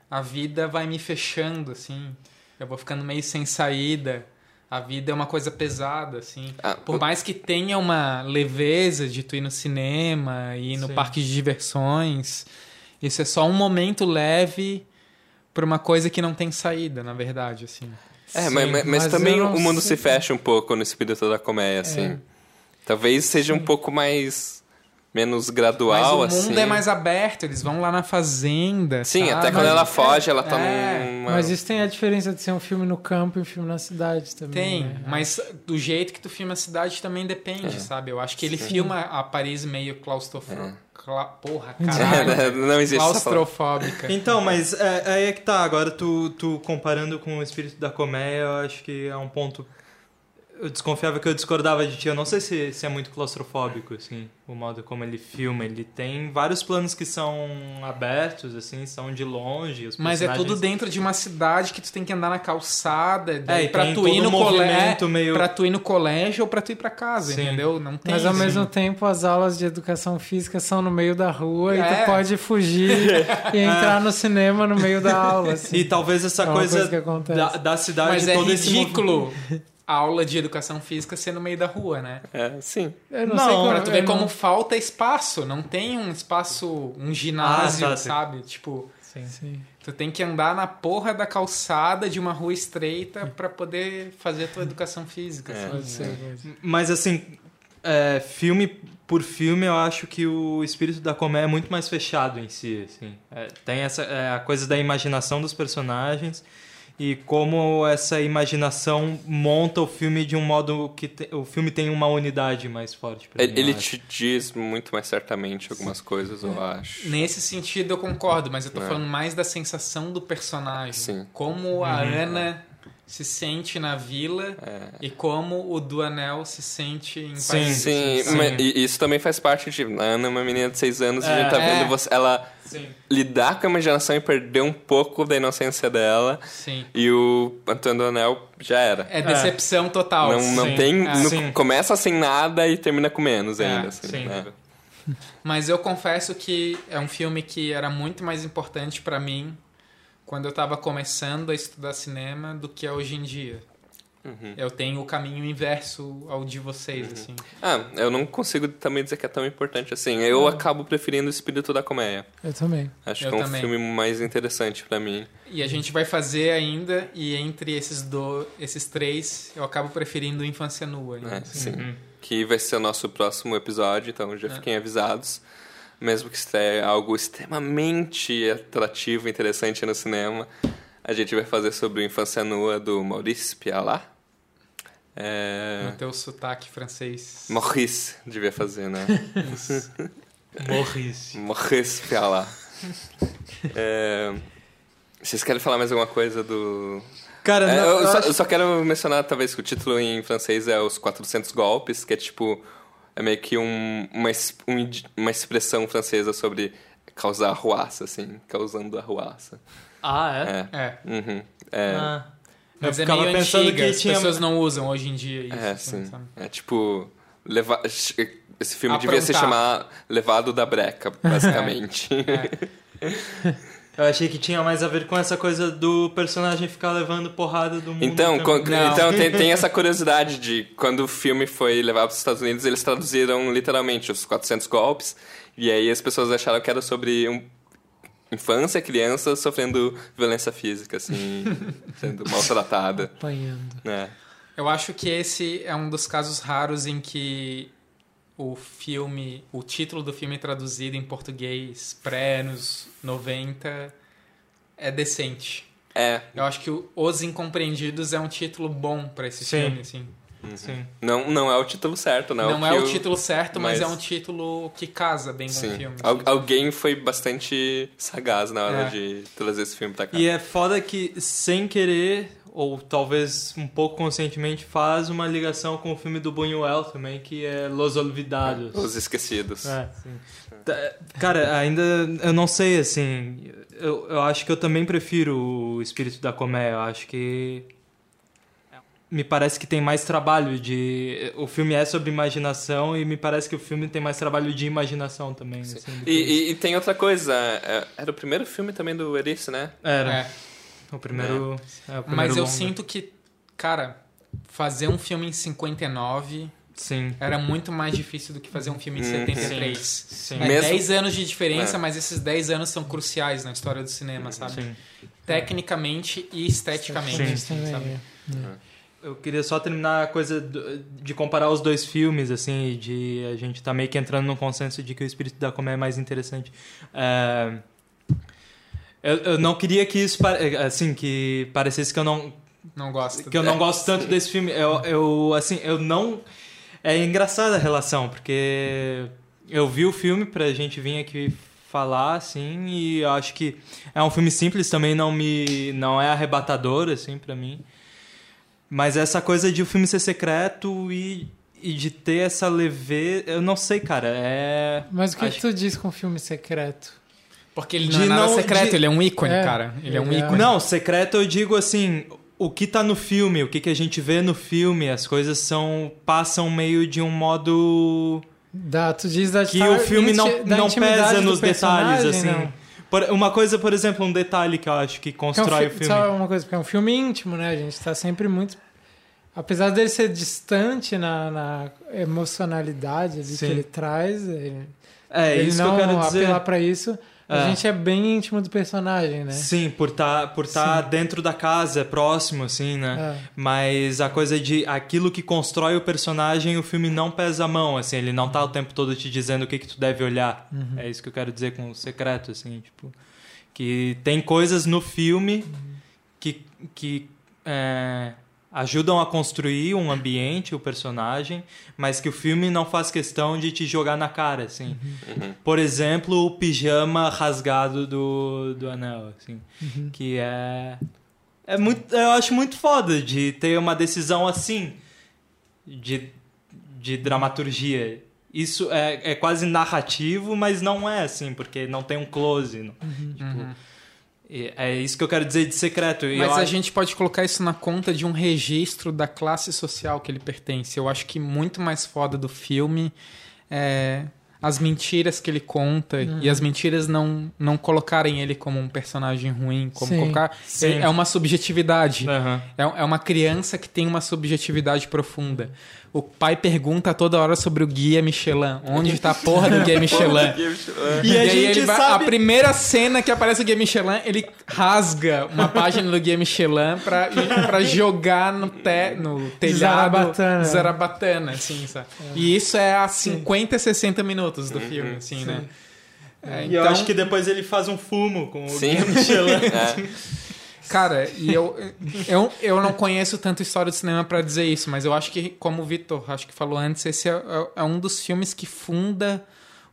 A vida vai me fechando, assim. Eu vou ficando meio sem saída. A vida é uma coisa pesada, assim. Ah, Por mais que tenha uma leveza de tu ir no cinema e ir no Sim. parque de diversões, isso é só um momento leve pra uma coisa que não tem saída, na verdade, assim. É, Sim, mas, mas, mas também o mundo sei- se fecha um pouco no espírito da comédia, assim. É. Talvez seja um pouco mais. Menos gradual, Mas o mundo assim. é mais aberto, eles vão lá na fazenda. Sim, sabe? até quando Mas- ela foge, ela tá É, numa. Mas isso tem a diferença de ser um filme no campo e um filme na cidade também. Tem, né? mas do jeito que tu filma a cidade também depende, sabe? Eu acho que ele filma a Paris meio claustrofóbica. Porra, caralho. não existe claustrofóbica. Então, mas é, aí é que tá. Agora, tu, tu comparando com o espírito da comédia, eu acho que é um ponto. Eu desconfiava que eu discordava de ti. Eu não sei se, se é muito claustrofóbico, assim, o modo como ele filma. Ele tem vários planos que são abertos, assim, são de longe. os Mas é tudo dentro de uma cidade que tu tem que andar na calçada, e pra tem tu ir no colégio, movimento meio- pra tu ir no colégio ou pra tu ir pra casa, Sim. entendeu? Não tem. Mas ao mesmo tempo as aulas de educação física são no meio da rua e É. tu pode fugir e entrar no cinema no meio da aula. Assim. E talvez essa É coisa, coisa da, da cidade Mas é todo esse ridículo aula de educação física ser no meio da rua, né? É, sim. Eu não, Não, sei como, Pra tu ver não- como falta espaço. Não tem um espaço, um ginásio, Ah, tá, sim. sabe? Tipo, Sim. Sim. tu tem que andar na porra da calçada de uma rua estreita pra poder fazer a tua educação física. É. pode ser. Mas assim, é, filme por filme, eu acho que o espírito da comédia é muito mais fechado em si. Assim. É, tem essa é, a coisa da imaginação dos personagens e como essa imaginação monta o filme de um modo que te- o filme tem uma unidade mais forte. Pra mim, Ele, ele eu acho. te diz muito mais certamente algumas coisas, eu acho. Nesse sentido eu concordo, mas eu tô É. falando mais da sensação do personagem. Sim. Como a Ana se sente na vila e como o Duanel se sente em Sim, Paris. Sim, mas e isso também faz parte de. A Ana é uma menina de 6 anos e a É. gente tá vendo É. você, ela Sim. lidar com a imaginação e perder um pouco da inocência dela. Sim. E o Antônio do Anel já era. É decepção total. não não sim. tem. É. no- começa sem nada e termina com menos É, ainda. assim, sim. né? Mas eu confesso que é um filme que era muito mais importante pra mim quando eu tava começando a estudar cinema do que é hoje em dia. Uhum. Eu tenho o caminho inverso ao de vocês, assim. Ah, eu não consigo também dizer que é tão importante assim. Eu acabo preferindo o espírito da comédia. Eu também. Acho Eu que é um também. filme mais interessante pra mim. E a gente vai fazer ainda, e entre esses, do, esses três, eu acabo preferindo Infância Nua. ainda, É, assim. sim. Que vai ser o nosso próximo episódio, então já É. fiquem avisados. Mesmo que estreie algo extremamente atrativo e interessante no cinema, a gente vai fazer sobre o Infância Nua do Maurice Pialat. É... No teu sotaque francês. Maurice devia fazer, né? Morrice. Maurice Pialat. É... Vocês querem falar mais alguma coisa do... Cara, É, não, eu, eu só, acho- eu só quero mencionar, talvez, que o título em francês é Os 400 Golpes, que é tipo... É meio que um, uma, um uma expressão francesa sobre causar arruaça, assim. Causando arruaça. Ah, é? É. É, Uhum. É, Ah. Mas eu é meio pensando antiga, que as tinha... pessoas não usam hoje em dia isso. é, assim, sim. sabe? É tipo... Levar, esse filme devia se Aprontar. chamar Levado da Breca, basicamente. Eu achei que tinha mais a ver com essa coisa do personagem ficar levando porrada do mundo. Então, inteiro. co- Não. então tem, tem essa curiosidade de quando o filme foi levado para os Estados Unidos, eles traduziram literalmente os 400 golpes, e aí as pessoas acharam que era sobre um, infância, criança sofrendo violência física, assim, sendo maltratada. Apanhando. né? Eu acho que esse é um dos casos raros em que o filme, o título do filme traduzido em português pré-anos 90 é decente. É, Eu acho que o Os Incompreendidos é um título bom pra esse Sim. filme, assim. Sim. não, não é o título certo, não, Não que é o título certo, mas, mas- é um título que casa bem com o Sim. filme. Al- alguém foi bastante sagaz na hora É. de trazer esse filme pra cá. E é foda que, sem querer, ou talvez um pouco conscientemente, faz uma ligação com o filme do Buñuel também, que é Los Olvidados. Os Esquecidos. É, sim. Tá, Cara, ainda eu não sei, assim. Eu, eu acho que eu também prefiro o espírito da comédia. Eu acho que me parece que tem mais trabalho de. O filme é sobre imaginação e me parece que o filme tem mais trabalho de imaginação também. assim, E, e- e tem outra coisa, é, era o primeiro filme também do Erice, né? Era. É. O primeiro. é, o primeiro Mas eu longa. sinto que, cara, fazer um filme em 59 Sim. era muito mais difícil do que fazer um filme em Uhum. 73. Sim. É Mesmo- 10 anos de diferença, É. mas esses 10 anos são cruciais na história do cinema, sabe? Sim. Tecnicamente e esteticamente, Sim. sabe? Eu queria só terminar a coisa de comparar os dois filmes, assim, de a gente tá meio que entrando num consenso de que o espírito da comédia é mais interessante. É, Eu, eu não queria que isso, pare- assim, que parecesse que eu não, Não gosto. que eu não gosto tanto desse filme. Eu, eu, assim, eu não... É engraçada a relação, porque eu vi o filme pra gente vir aqui falar, assim, e acho que é um filme simples também, não me... não é arrebatador, assim, pra mim. Mas essa coisa de o filme ser secreto e, e de ter essa leveza... Eu não sei, cara, é... Mas o que, Acho- que tu diz com filme secreto? Porque ele não De é nada não- secreto, de- ele é um ícone, É, cara. Ele é um é- ícone. Não, secreto eu digo assim, o que tá no filme, o que, que a gente vê no filme, as coisas são passam meio de um modo Da, tu diz da que o filme não, não pesa nos detalhes, assim. não. Por- uma coisa, por exemplo, um detalhe que eu acho que Porque é um constrói o fi- filme. Só uma coisa, porque é um filme íntimo, né? A gente tá sempre muito. Apesar dele ser distante na, na emocionalidade ali que ele traz, ele, É, ele isso não que eu quero dizer. apelar pra isso. A É. gente é bem íntimo do personagem, né? Sim, por estar por tá dentro da casa, próximo, assim, né? É. Mas a coisa de aquilo que constrói o personagem, o filme não pesa a mão, assim, ele não tá o tempo todo te dizendo o que, que tu deve olhar. Uhum. É isso que eu quero dizer com o secreto, assim, tipo. Que tem coisas no filme que, que é, ajudam a construir um ambiente, o personagem, mas que o filme não faz questão de te jogar na cara, assim. Por exemplo, o pijama rasgado do, do anel, assim. Que é. É muito. Eu acho muito foda de ter uma decisão assim de, de dramaturgia. Isso é, é quase narrativo, mas não é assim, porque não tem um close. não. Tipo, e é isso que eu quero dizer de secreto. E Mas eu a acho- gente pode colocar isso na conta de um registro da classe social que ele pertence. Eu acho que muito mais foda do filme é as mentiras que ele conta e as mentiras não, não colocarem ele como um personagem ruim, como Sim. colocar. Sim. É uma subjetividade. É, é uma criança que tem uma subjetividade profunda. O pai pergunta toda hora sobre o guia Michelin. Onde está a porra do guia Michelin? E a aí gente ele vai- sabe- A primeira cena que aparece o Guia Michelin, ele rasga uma página do Guia Michelin pra, pra jogar no, te, no telhado. Zarabatana. Zarabatana, assim, sabe? E isso é a 50, 60 minutos do filme, assim, né? É, E eu então, acho que depois ele faz um fumo com o Sim. Guia Michelin. É. Cara, e eu, eu, eu não conheço tanto história do cinema pra dizer isso, mas eu acho que, como o Vitor acho que falou antes, esse é, é- é um dos filmes que funda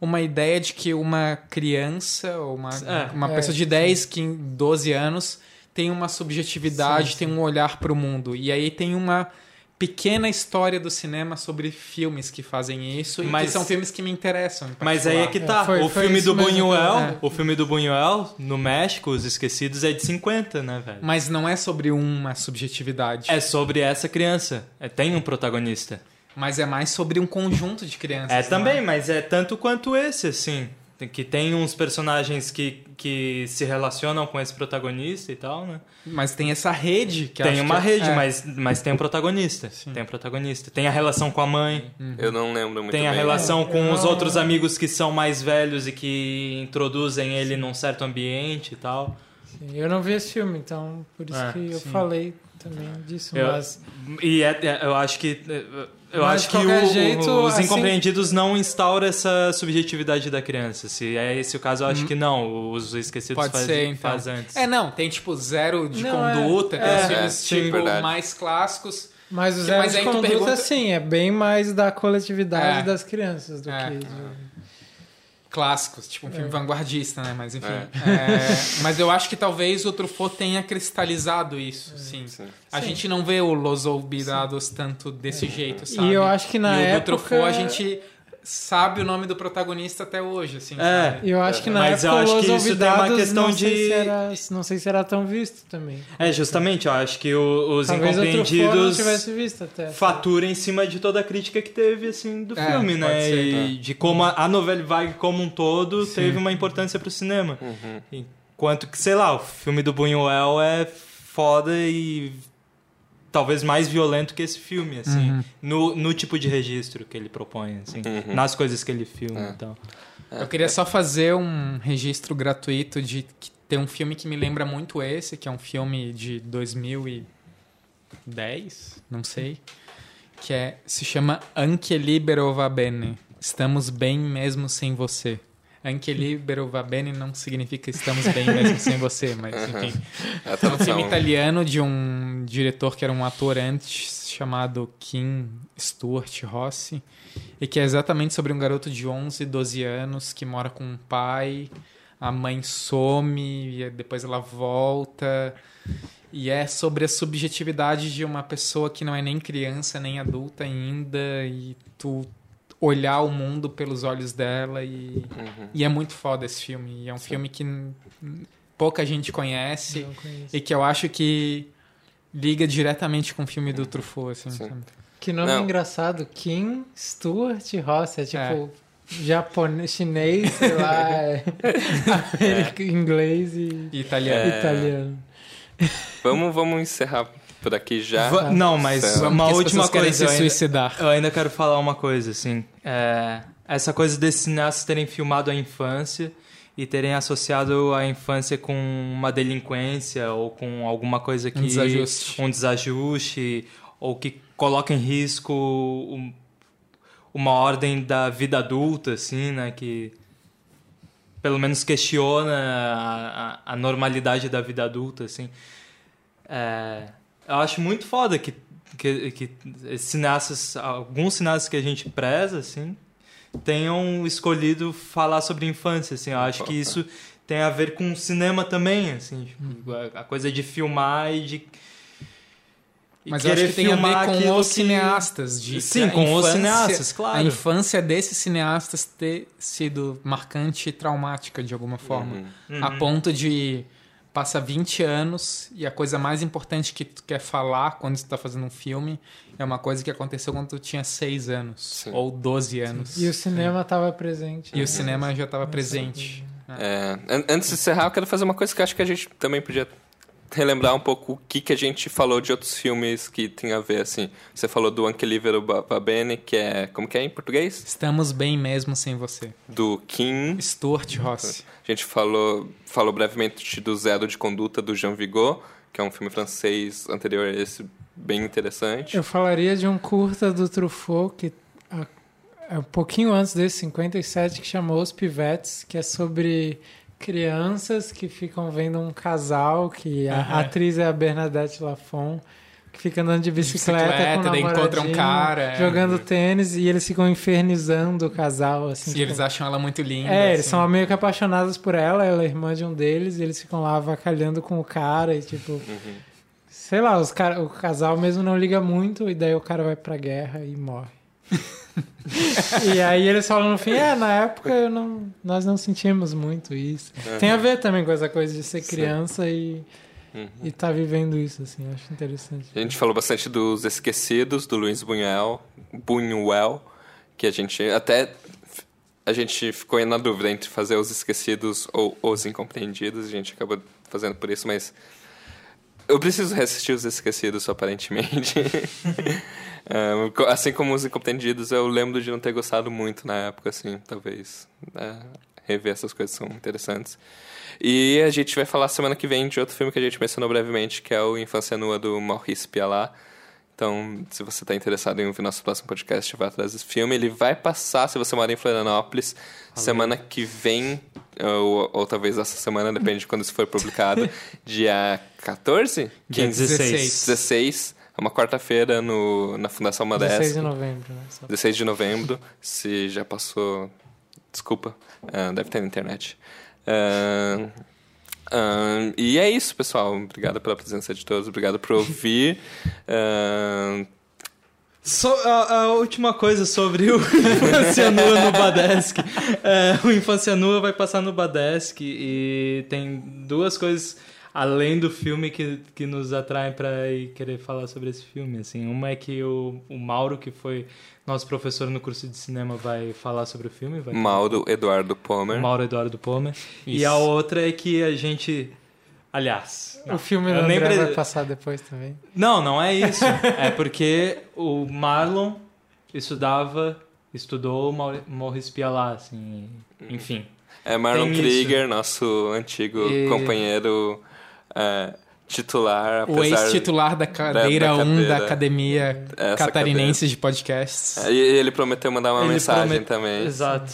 uma ideia de que uma criança ou uma, É. uma É, pessoa de 10, 15, 12 anos tem uma subjetividade, Sim, tem um olhar pro mundo. E aí tem uma pequena história do cinema sobre filmes que fazem isso e Mas- que são filmes que me interessam. em Mas aí é que tá. É, foi- o foi filme isso do mesmo que eu- Buñuel, é. o filme do Buñuel, no México, Os Esquecidos, é de 50, né, velho? Mas não é sobre uma subjetividade. É sobre essa criança. É, tem um protagonista. Mas é mais sobre um conjunto de crianças. É também, mas é tanto quanto esse, assim. Que tem uns personagens que, que se relacionam com esse protagonista e tal, né? Mas tem essa rede que tem acho uma que- rede, é. mas, mas tem um protagonista. Tem um protagonista. Tem a relação com a mãe. Eu não lembro muito Tem a bem. relação com Eu os não- outros amigos que são mais velhos e que introduzem ele num certo ambiente e tal. Sim, Eu não vi esse filme, então por isso É, que eu sim. falei também disso. Eu- Mas E é- é- eu acho que. Eu Mas, acho que qualquer o- jeito, os assim- incompreendidos não instauram essa subjetividade da criança. Se é esse o caso, eu acho que não. Os esquecidos Pode faz, ser, então. faz antes. É, não, tem tipo zero de Não, é- conduta, tem é, os filmes tipo verdade. mais clássicos. Mas o Que- zero mas de conduta, pergunta- sim, é bem mais da coletividade É. das crianças do É. que... de- Clássicos, tipo um É. filme vanguardista, né? Mas enfim. É, mas eu acho que talvez o Truffaut tenha cristalizado isso, sim. Sim. A Sim. gente não vê o Los Olvidados tanto desse jeito, sabe? E eu acho que na e o época- Truffaut a gente sabe o nome do protagonista até hoje, assim, É. sabe? Eu acho que na Mas eu época acho Los que isso tem uma questão não sei de- se era, não sei se era tão visto também. É, justamente, eu acho que o- os Talvez o incompreendidos tivesse visto até. fatura em cima de toda a crítica que teve, assim, do É, filme, né? ser, e de como a, a novela vague como um todo teve uma importância pro cinema. Enquanto que, sei lá, o filme do Buñuel é foda e talvez mais violento que esse filme, assim, Uhum. no, no tipo de registro que ele propõe, assim, Uhum. nas coisas que ele filma É. então. Eu queria só fazer um registro gratuito de que tem um filme que me lembra muito esse, que é um filme de 2010, não sei, que é se chama Anche libero va bene. Estamos bem mesmo sem você. Anche libero va bene não significa estamos bem mesmo sem você, mas enfim. É um filme italiano de um diretor que era um ator antes chamado Kim Stuart Rossi e que é exatamente sobre um garoto de 11, 12 anos que mora com um pai, a mãe some e depois ela volta e é sobre a subjetividade de uma pessoa que não é nem criança nem adulta ainda e tu olhar o mundo pelos olhos dela e, Uhum. e é muito foda esse filme. E é um filme que pouca gente conhece e que eu acho que liga diretamente com o filme do Truffaut, assim. Sim. sabe? Que nome Não. engraçado, Kim Stuart Ross, é tipo japonês, chinês, sei lá, é, americano, inglês e italiano. É. italiano. Vamos, vamos encerrar por aqui já. Va- não, mas uma última coisa, se eu ainda, suicidar. eu ainda quero falar uma coisa, assim, é, essa coisa desses cineastas terem filmado a infância e terem associado a infância com uma delinquência ou com alguma coisa que Um desajuste. um desajuste ou que coloca em risco um- uma ordem da vida adulta, assim, né? Que pelo menos questiona a, a- a normalidade da vida adulta, assim. É, eu acho muito foda que, que, que cineastas, alguns cineastas que a gente preza, assim, tenham escolhido falar sobre infância, assim. Eu acho que isso tem a ver com o cinema também, assim. tipo, a, a coisa de filmar e de e Mas eu acho que tem a ver filmar com os que- cineastas. De Sim, a com os infância- cineastas, claro. A infância desses cineastas ter sido marcante e traumática de alguma forma. Uhum. A Uhum. ponto de passa 20 anos e a coisa mais importante que tu quer falar quando tu tá fazendo um filme é uma coisa que aconteceu quando tu tinha 6 anos Sim. ou 12 anos. E o cinema estava presente. E o cinema já estava presente. É, an- antes de encerrar, eu quero fazer uma coisa que eu acho que a gente também podia relembrar um pouco o que, que a gente falou de outros filmes que tem a ver, assim. Você falou do Anche Livero Bene, que é... Como que é em português? Estamos bem mesmo sem você. Do Kim. Stuart Rossi. A gente falou, falou brevemente do Zero de Conduta, do Jean Vigo, que é um filme francês anterior a esse, bem interessante. Eu falaria de um curta do Truffaut que a- é um pouquinho antes desse, 57, que chamou Os Pivetes, que é sobre crianças que ficam vendo um casal, que a atriz é a Bernadette Lafon, que fica andando de bicicleta, bicicleta, com encontra um cara, é. jogando tênis e eles ficam infernizando o casal, assim. E tipo, eles acham ela muito linda. é, eles assim. são meio que apaixonados por ela, ela é irmã de um deles, e eles ficam lá avacalhando com o cara e tipo. Uhum. Sei lá, os cara, o casal mesmo não liga muito, e daí o cara vai pra guerra e morre. e aí eles falam no fim, é, na época não, nós não sentimos muito isso. Tem a ver também com essa coisa de ser criança e, Uhum. e tá vivendo isso, assim, acho interessante. A gente falou bastante dos Esquecidos, do Luiz Buñuel, Buñuel que a gente até... A gente ficou na dúvida entre fazer os Esquecidos ou os Incompreendidos, a gente acabou fazendo por isso, mas... Eu preciso reassistir os Esquecidos, aparentemente. É, assim como os Incompreendidos, eu lembro de não ter gostado muito na época, assim, talvez. é, rever essas coisas são interessantes. E a gente vai falar semana que vem de outro filme que a gente mencionou brevemente, que é o Infância Nua do Maurice Pialat. Então, se você está interessado em ouvir nosso próximo podcast, vá atrás desse filme. Ele vai passar, se você mora em Florianópolis, semana que vem, ou, ou talvez essa semana, depende de quando isso for publicado, dia 14? Dia 16. 16, é uma quarta-feira no, na Fundação 16 Madesc. de novembro, né? Só- 16 de novembro, se já passou. Desculpa, ah, deve ter na internet. Ah, ah, e é isso, pessoal. Obrigado pela presença de todos, obrigado por ouvir. So- a, a última coisa sobre o Infância Nua no Badesc. É, o Infância Nua vai passar no Badesc e tem duas coisas além do filme que, que nos atraem para querer falar sobre esse filme. Assim. Uma é que o, o Mauro, que foi nosso professor no curso de cinema, vai falar sobre o filme. Vai Mauro Eduardo Pomer. Mauro Eduardo Pomer. E a outra é que a gente... Aliás... O filme do nem André pre- vai passar depois também. Não, não é isso. é porque o Marlon estudava, estudou Maurice Pialat, assim, enfim. É Marlon Tem isso. Krieger, nosso antigo E- companheiro é, titular, O apesar... ex-titular da cadeira da 1 cadeira. da Academia Essa Catarinense de Podcasts. É, E ele prometeu mandar uma Ele mensagem promet- também. Exato.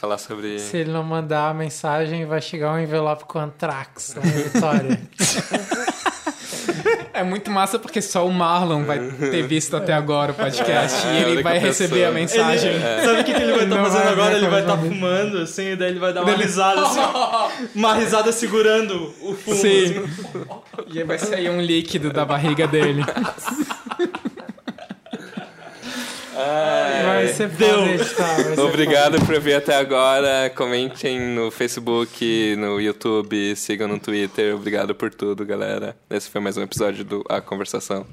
Falar sobre... Se ele não mandar a mensagem, vai chegar um envelope com Antrax em Vitória. É muito massa porque só o Marlon vai ter visto até agora o podcast É, e a ele vai receber a mensagem. Ele- Sabe o que, que ele vai estar Não fazendo vai agora? ver Ele vai estar como- fumando, assim, e daí ele vai dar uma risada, assim, uma risada segurando o fumo. Sim. assim. E aí vai sair um líquido da barriga dele. Vai ser Deu. foda editar. vai ser Obrigado por vir até agora. Comentem no Facebook, no YouTube, sigam no Twitter. Obrigado por tudo, galera. Esse foi mais um episódio do A Conversação.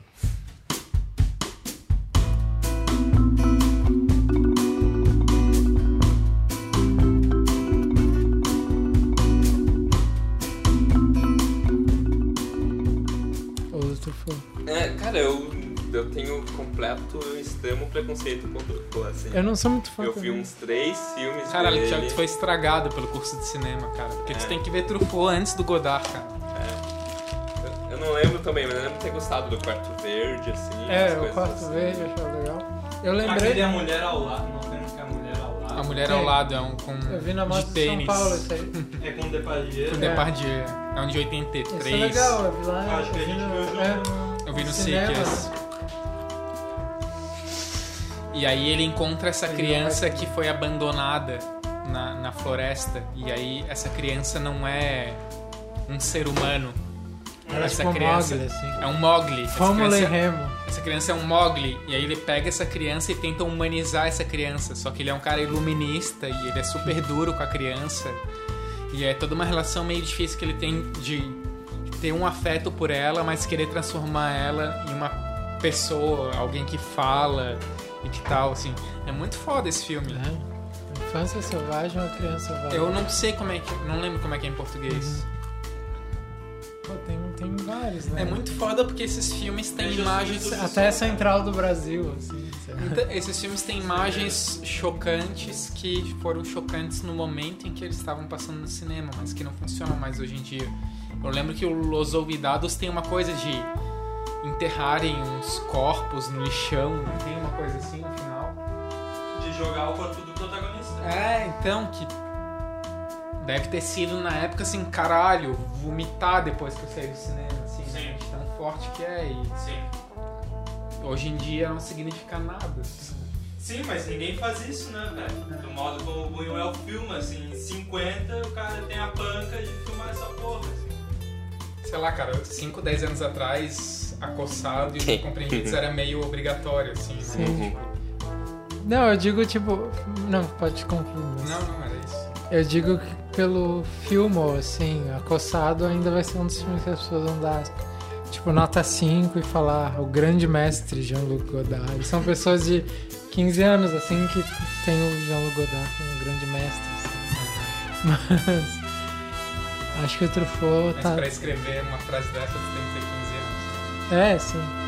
Tenho completo extremo preconceito contra o Truffaut, assim. Eu não sou muito fã. Eu vi uns três filmes Caralho, dele. Thiago, tu foi estragado pelo curso de cinema, cara. Porque É. tu tem que ver Truffaut antes do Godard, cara. Eu- Eu não lembro também, mas eu lembro de ter gostado do Quarto Verde, assim. É, o quarto assim. verde, eu achei legal. Eu lembrei. Aquele é a mulher ao lado, não tem que é a mulher ao lado. A mulher ao lado é um com Eu vi na de mostra de São tênis. Paulo isso aí. É com o Depardieu. Com É. Depardieu. É um de 83. Isso é legal, eu vi lá. Acho que eu a vi gente viu junto. é, Eu vi no cinema. E aí ele encontra essa criança que foi abandonada na, na floresta. E aí essa criança não é um ser humano. Era essa tipo criança Mogli, assim. é um Mogli. Essa Fórmula e criança, Remo. essa criança é um Mogli. E aí ele pega essa criança e tenta humanizar essa criança. Só que ele é um cara iluminista e ele é super duro com a criança. E é toda uma relação meio difícil que ele tem de ter um afeto por ela, mas querer transformar ela em uma pessoa, alguém que fala e que tal, assim. É muito foda esse filme. É. Infância selvagem ou criança selvagem? Eu não sei como é que. Não lembro como é que é em português. Pô, tem, tem vários, né? É muito foda porque esses filmes têm É imagens. Até Central do Brasil, assim. sabe? Então, esses filmes têm imagens chocantes que foram chocantes no momento em que eles estavam passando no cinema, mas que não funcionam mais hoje em dia. Eu lembro que o Los Olvidados tem uma coisa de enterrarem uns corpos no lixão, não tem uma coisa assim no final? De jogar o corpo do protagonista. É, então, que deve ter sido na época assim, caralho, vomitar depois que eu saí do cinema, assim, Sim. né? de tão forte que é. E Sim. hoje em dia não significa nada. Sim, mas ninguém faz isso, né, velho? Do modo como o Buñuel filma, assim, em 50 o cara tem a panca de filmar essa porra, assim. Sei lá, cara, 5, 10 anos atrás, acossado e compreendidos era meio obrigatório, assim, né? Sim. Não, eu digo tipo. Não, pode concluir. mas- Não, não era isso. Eu digo que pelo filme, assim, Acossado ainda vai ser um dos filmes que as pessoas vão dar, tipo, nota 5 e falar o grande mestre Jean-Luc Godard. Eles são pessoas de 15 anos, assim, que tem o Jean-Luc Godard como um grande mestre, assim. Mas. Acho que o Truffaut Mas tá. pra escrever uma frase dessa, tu tem que ter 15 anos. É, sim.